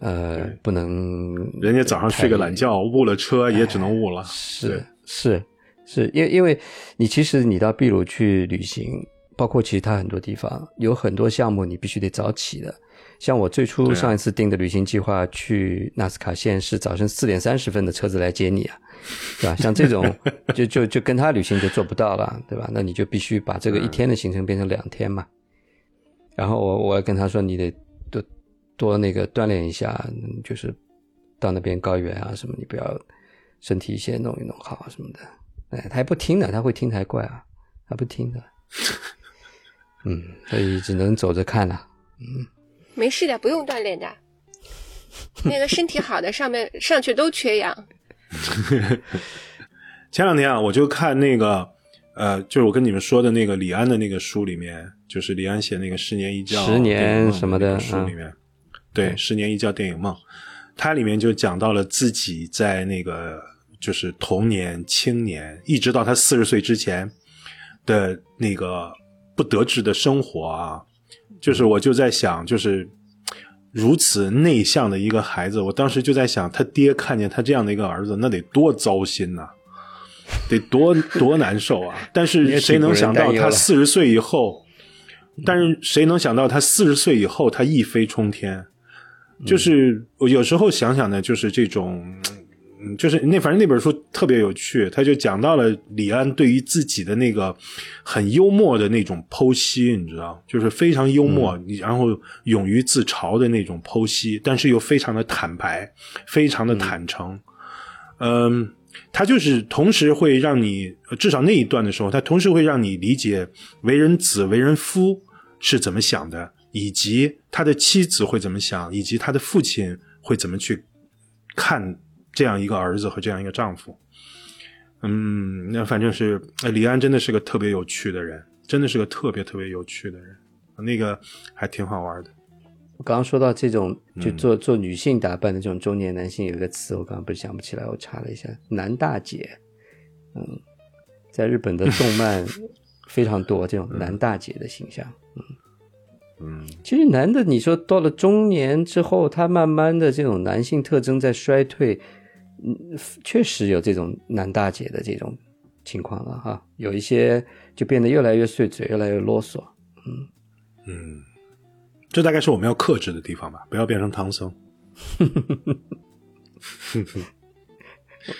呃，不能，人家早上睡个懒觉，误了车也只能误了。是是是，因为因为你其实你到秘鲁去旅行，包括其他很多地方，有很多项目你必须得早起的。像我最初上一次定的旅行计划去纳斯卡县是早晨四点三十分的车子来接你啊，对吧？像这种 就就就跟他旅行就做不到了，对吧？那你就必须把这个一天的行程变成两天嘛。然后我我要跟他说，你得。多多那个锻炼一下，就是到那边高原啊什么，你不要身体先弄一弄好什么的。哎，他还不听呢，他会听才怪啊，他不听的。嗯，所以只能走着看了。嗯，没事的，不用锻炼的。那个身体好的上面上去都缺氧。前两天啊，我就看那个呃，就是我跟你们说的那个李安的那个书里面，就是李安写那个十年一觉十年什么的书里面。对，十年一觉电影梦，它里面就讲到了自己在那个就是童年、青年，一直到他四十岁之前的那个不得志的生活啊。就是我就在想，就是如此内向的一个孩子，我当时就在想，他爹看见他这样的一个儿子，那得多糟心呐，得多多难受啊！但是谁能想到他四十岁以后？但是谁能想到他四十岁以后，他一飞冲天？就是我有时候想想呢，就是这种，嗯，就是那反正那本书特别有趣，他就讲到了李安对于自己的那个很幽默的那种剖析，你知道，就是非常幽默，然后勇于自嘲的那种剖析，但是又非常的坦白，非常的坦诚。嗯，他就是同时会让你，至少那一段的时候，他同时会让你理解为人子、为人夫是怎么想的，以及他的妻子会怎么想，以及他的父亲会怎么去看这样一个儿子和这样一个丈夫。嗯，那反正是李安真的是个特别有趣的人，真的是个特别特别有趣的人，那个还挺好玩的。我刚刚说到这种就做做女性打扮的这种中年男性，有一个词我刚刚不是想不起来，我查了一下，男大姐。嗯，在日本的动漫非常多这种男大姐的形象。嗯嗯，其实男的，你说到了中年之后，他慢慢的这种男性特征在衰退，嗯，确实有这种男大姐的这种情况了哈，有一些就变得越来越碎嘴，越来越啰嗦。嗯嗯。这大概是我们要克制的地方吧，不要变成唐僧。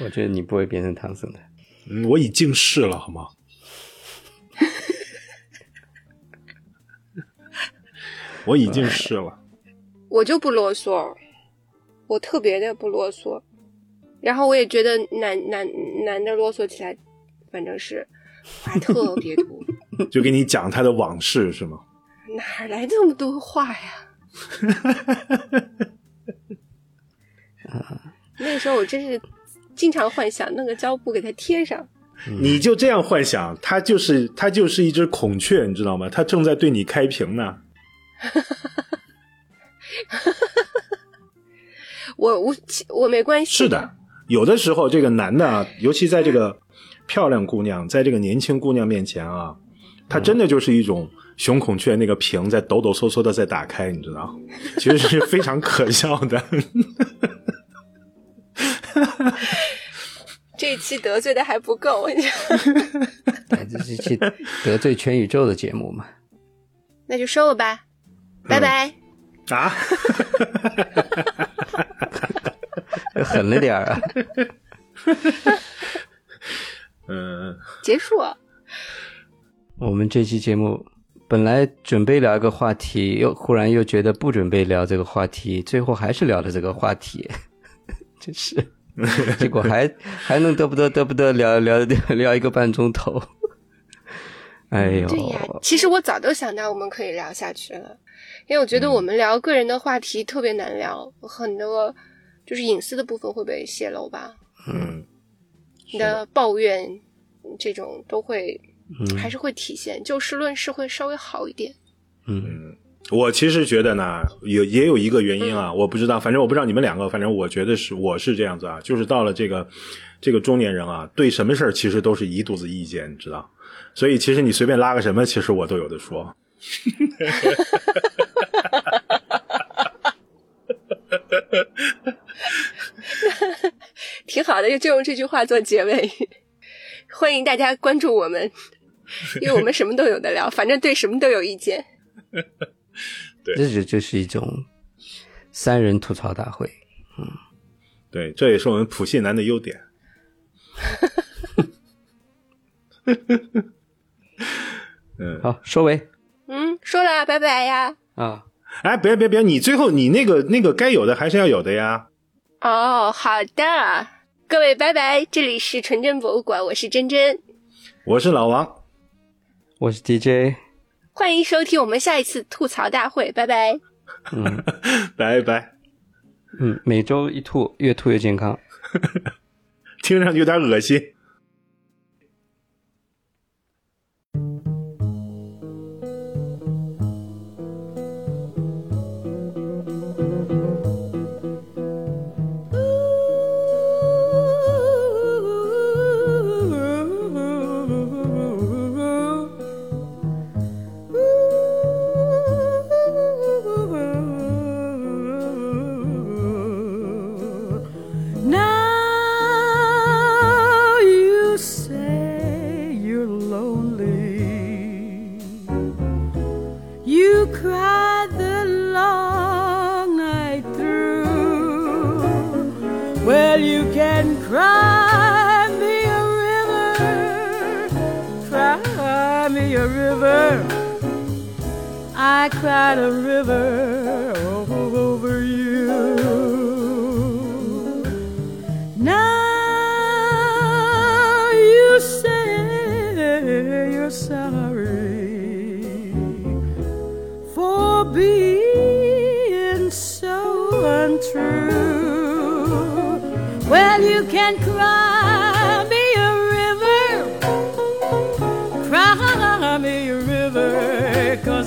我觉得你不会变成唐僧的。嗯，我已经是了，好吗？我已经是了。我就不啰嗦，我特别的不啰嗦。然后我也觉得男男男的啰嗦起来，反正是话特别多。就给你讲他的往事是吗？哪来这么多话呀？那时候我真是经常幻想弄个胶布给他贴上。你就这样幻想，他就是他就是一只孔雀，你知道吗？他正在对你开屏呢。我我我没关系。是的，有的时候这个男的啊，尤其在这个漂亮姑娘，在这个年轻姑娘面前啊，他真的就是一种。雄孔雀那个屏在抖抖嗦嗦的在打开，你知道，其实是非常可笑的。这一期得罪的还不够，这是一期得罪全宇宙的节目嘛？那就收了吧，拜拜。啊？狠了点啊！嗯，结束。我们这期节目。本来准备聊一个话题，又忽然又觉得不准备聊这个话题，最后还是聊了这个话题，真是，结果还还能得不得得不得聊聊聊一个半钟头，哎呦！对呀，其实我早都想到我们可以聊下去了，因为我觉得我们聊个人的话题特别难聊，很多就是隐私的部分会被泄露吧，嗯，你的抱怨这种都会。还是会体现，就事论事会稍微好一点。嗯，我其实觉得呢，有也有一个原因啊，我不知道，反正我不知道你们两个，反正我觉得是我是这样子啊，就是到了这个这个中年人啊，对什么事儿其实都是一肚子意见，你知道，所以其实你随便拉个什么，其实我都有的说。挺好的，就用这句话做结尾。欢迎大家关注我们，因为我们什么都有的聊，反正对什么都有意见。对，这就就是一种三人吐槽大会。嗯，对，这也是我们普信男的优点。嗯，好，收尾。嗯，说了，拜拜呀。啊，哎，别别别，你最后你那个那个该有的还是要有的呀。哦，好的。各位拜拜，这里是纯真博物馆，我是真真，我是老王，我是 DJ，欢迎收听我们下一次吐槽大会，拜拜，嗯，拜拜，嗯，每周一吐，越吐越健康，听上去有点恶心。I cried a river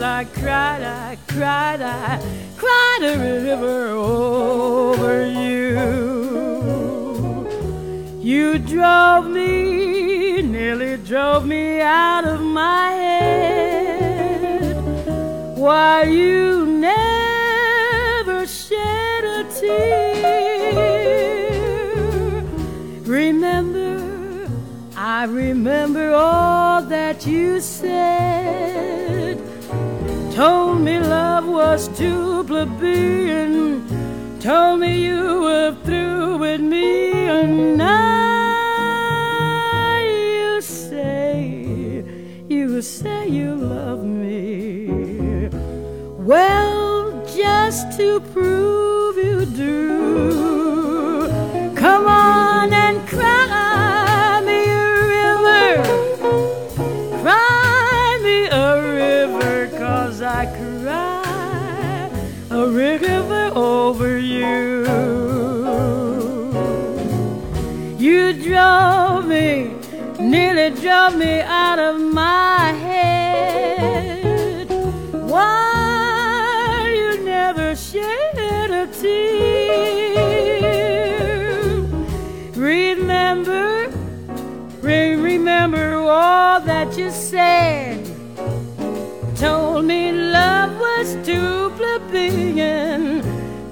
I cried, I cried, I cried a river over you. You drove me, nearly drove me out of my head. Why you never shed a tear. Remember, I remember all that you said. Told me love was too plebeian. Told me you were through with me, and now you say, you say you love me. Well, just to prove river over you. You drove me, nearly drove me out of my head. Why you never shed a tear? Remember, re- remember all that you said. Told me love was too plebeian.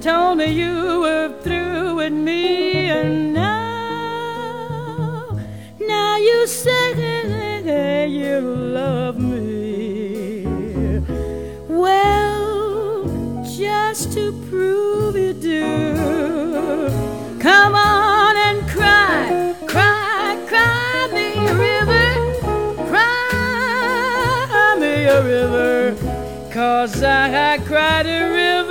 Told me you were through with me, and now, now you say you love me. Well, just to prove you do, come on and cry, cry, cry me a river, cry me a river, Cause I had cried a river.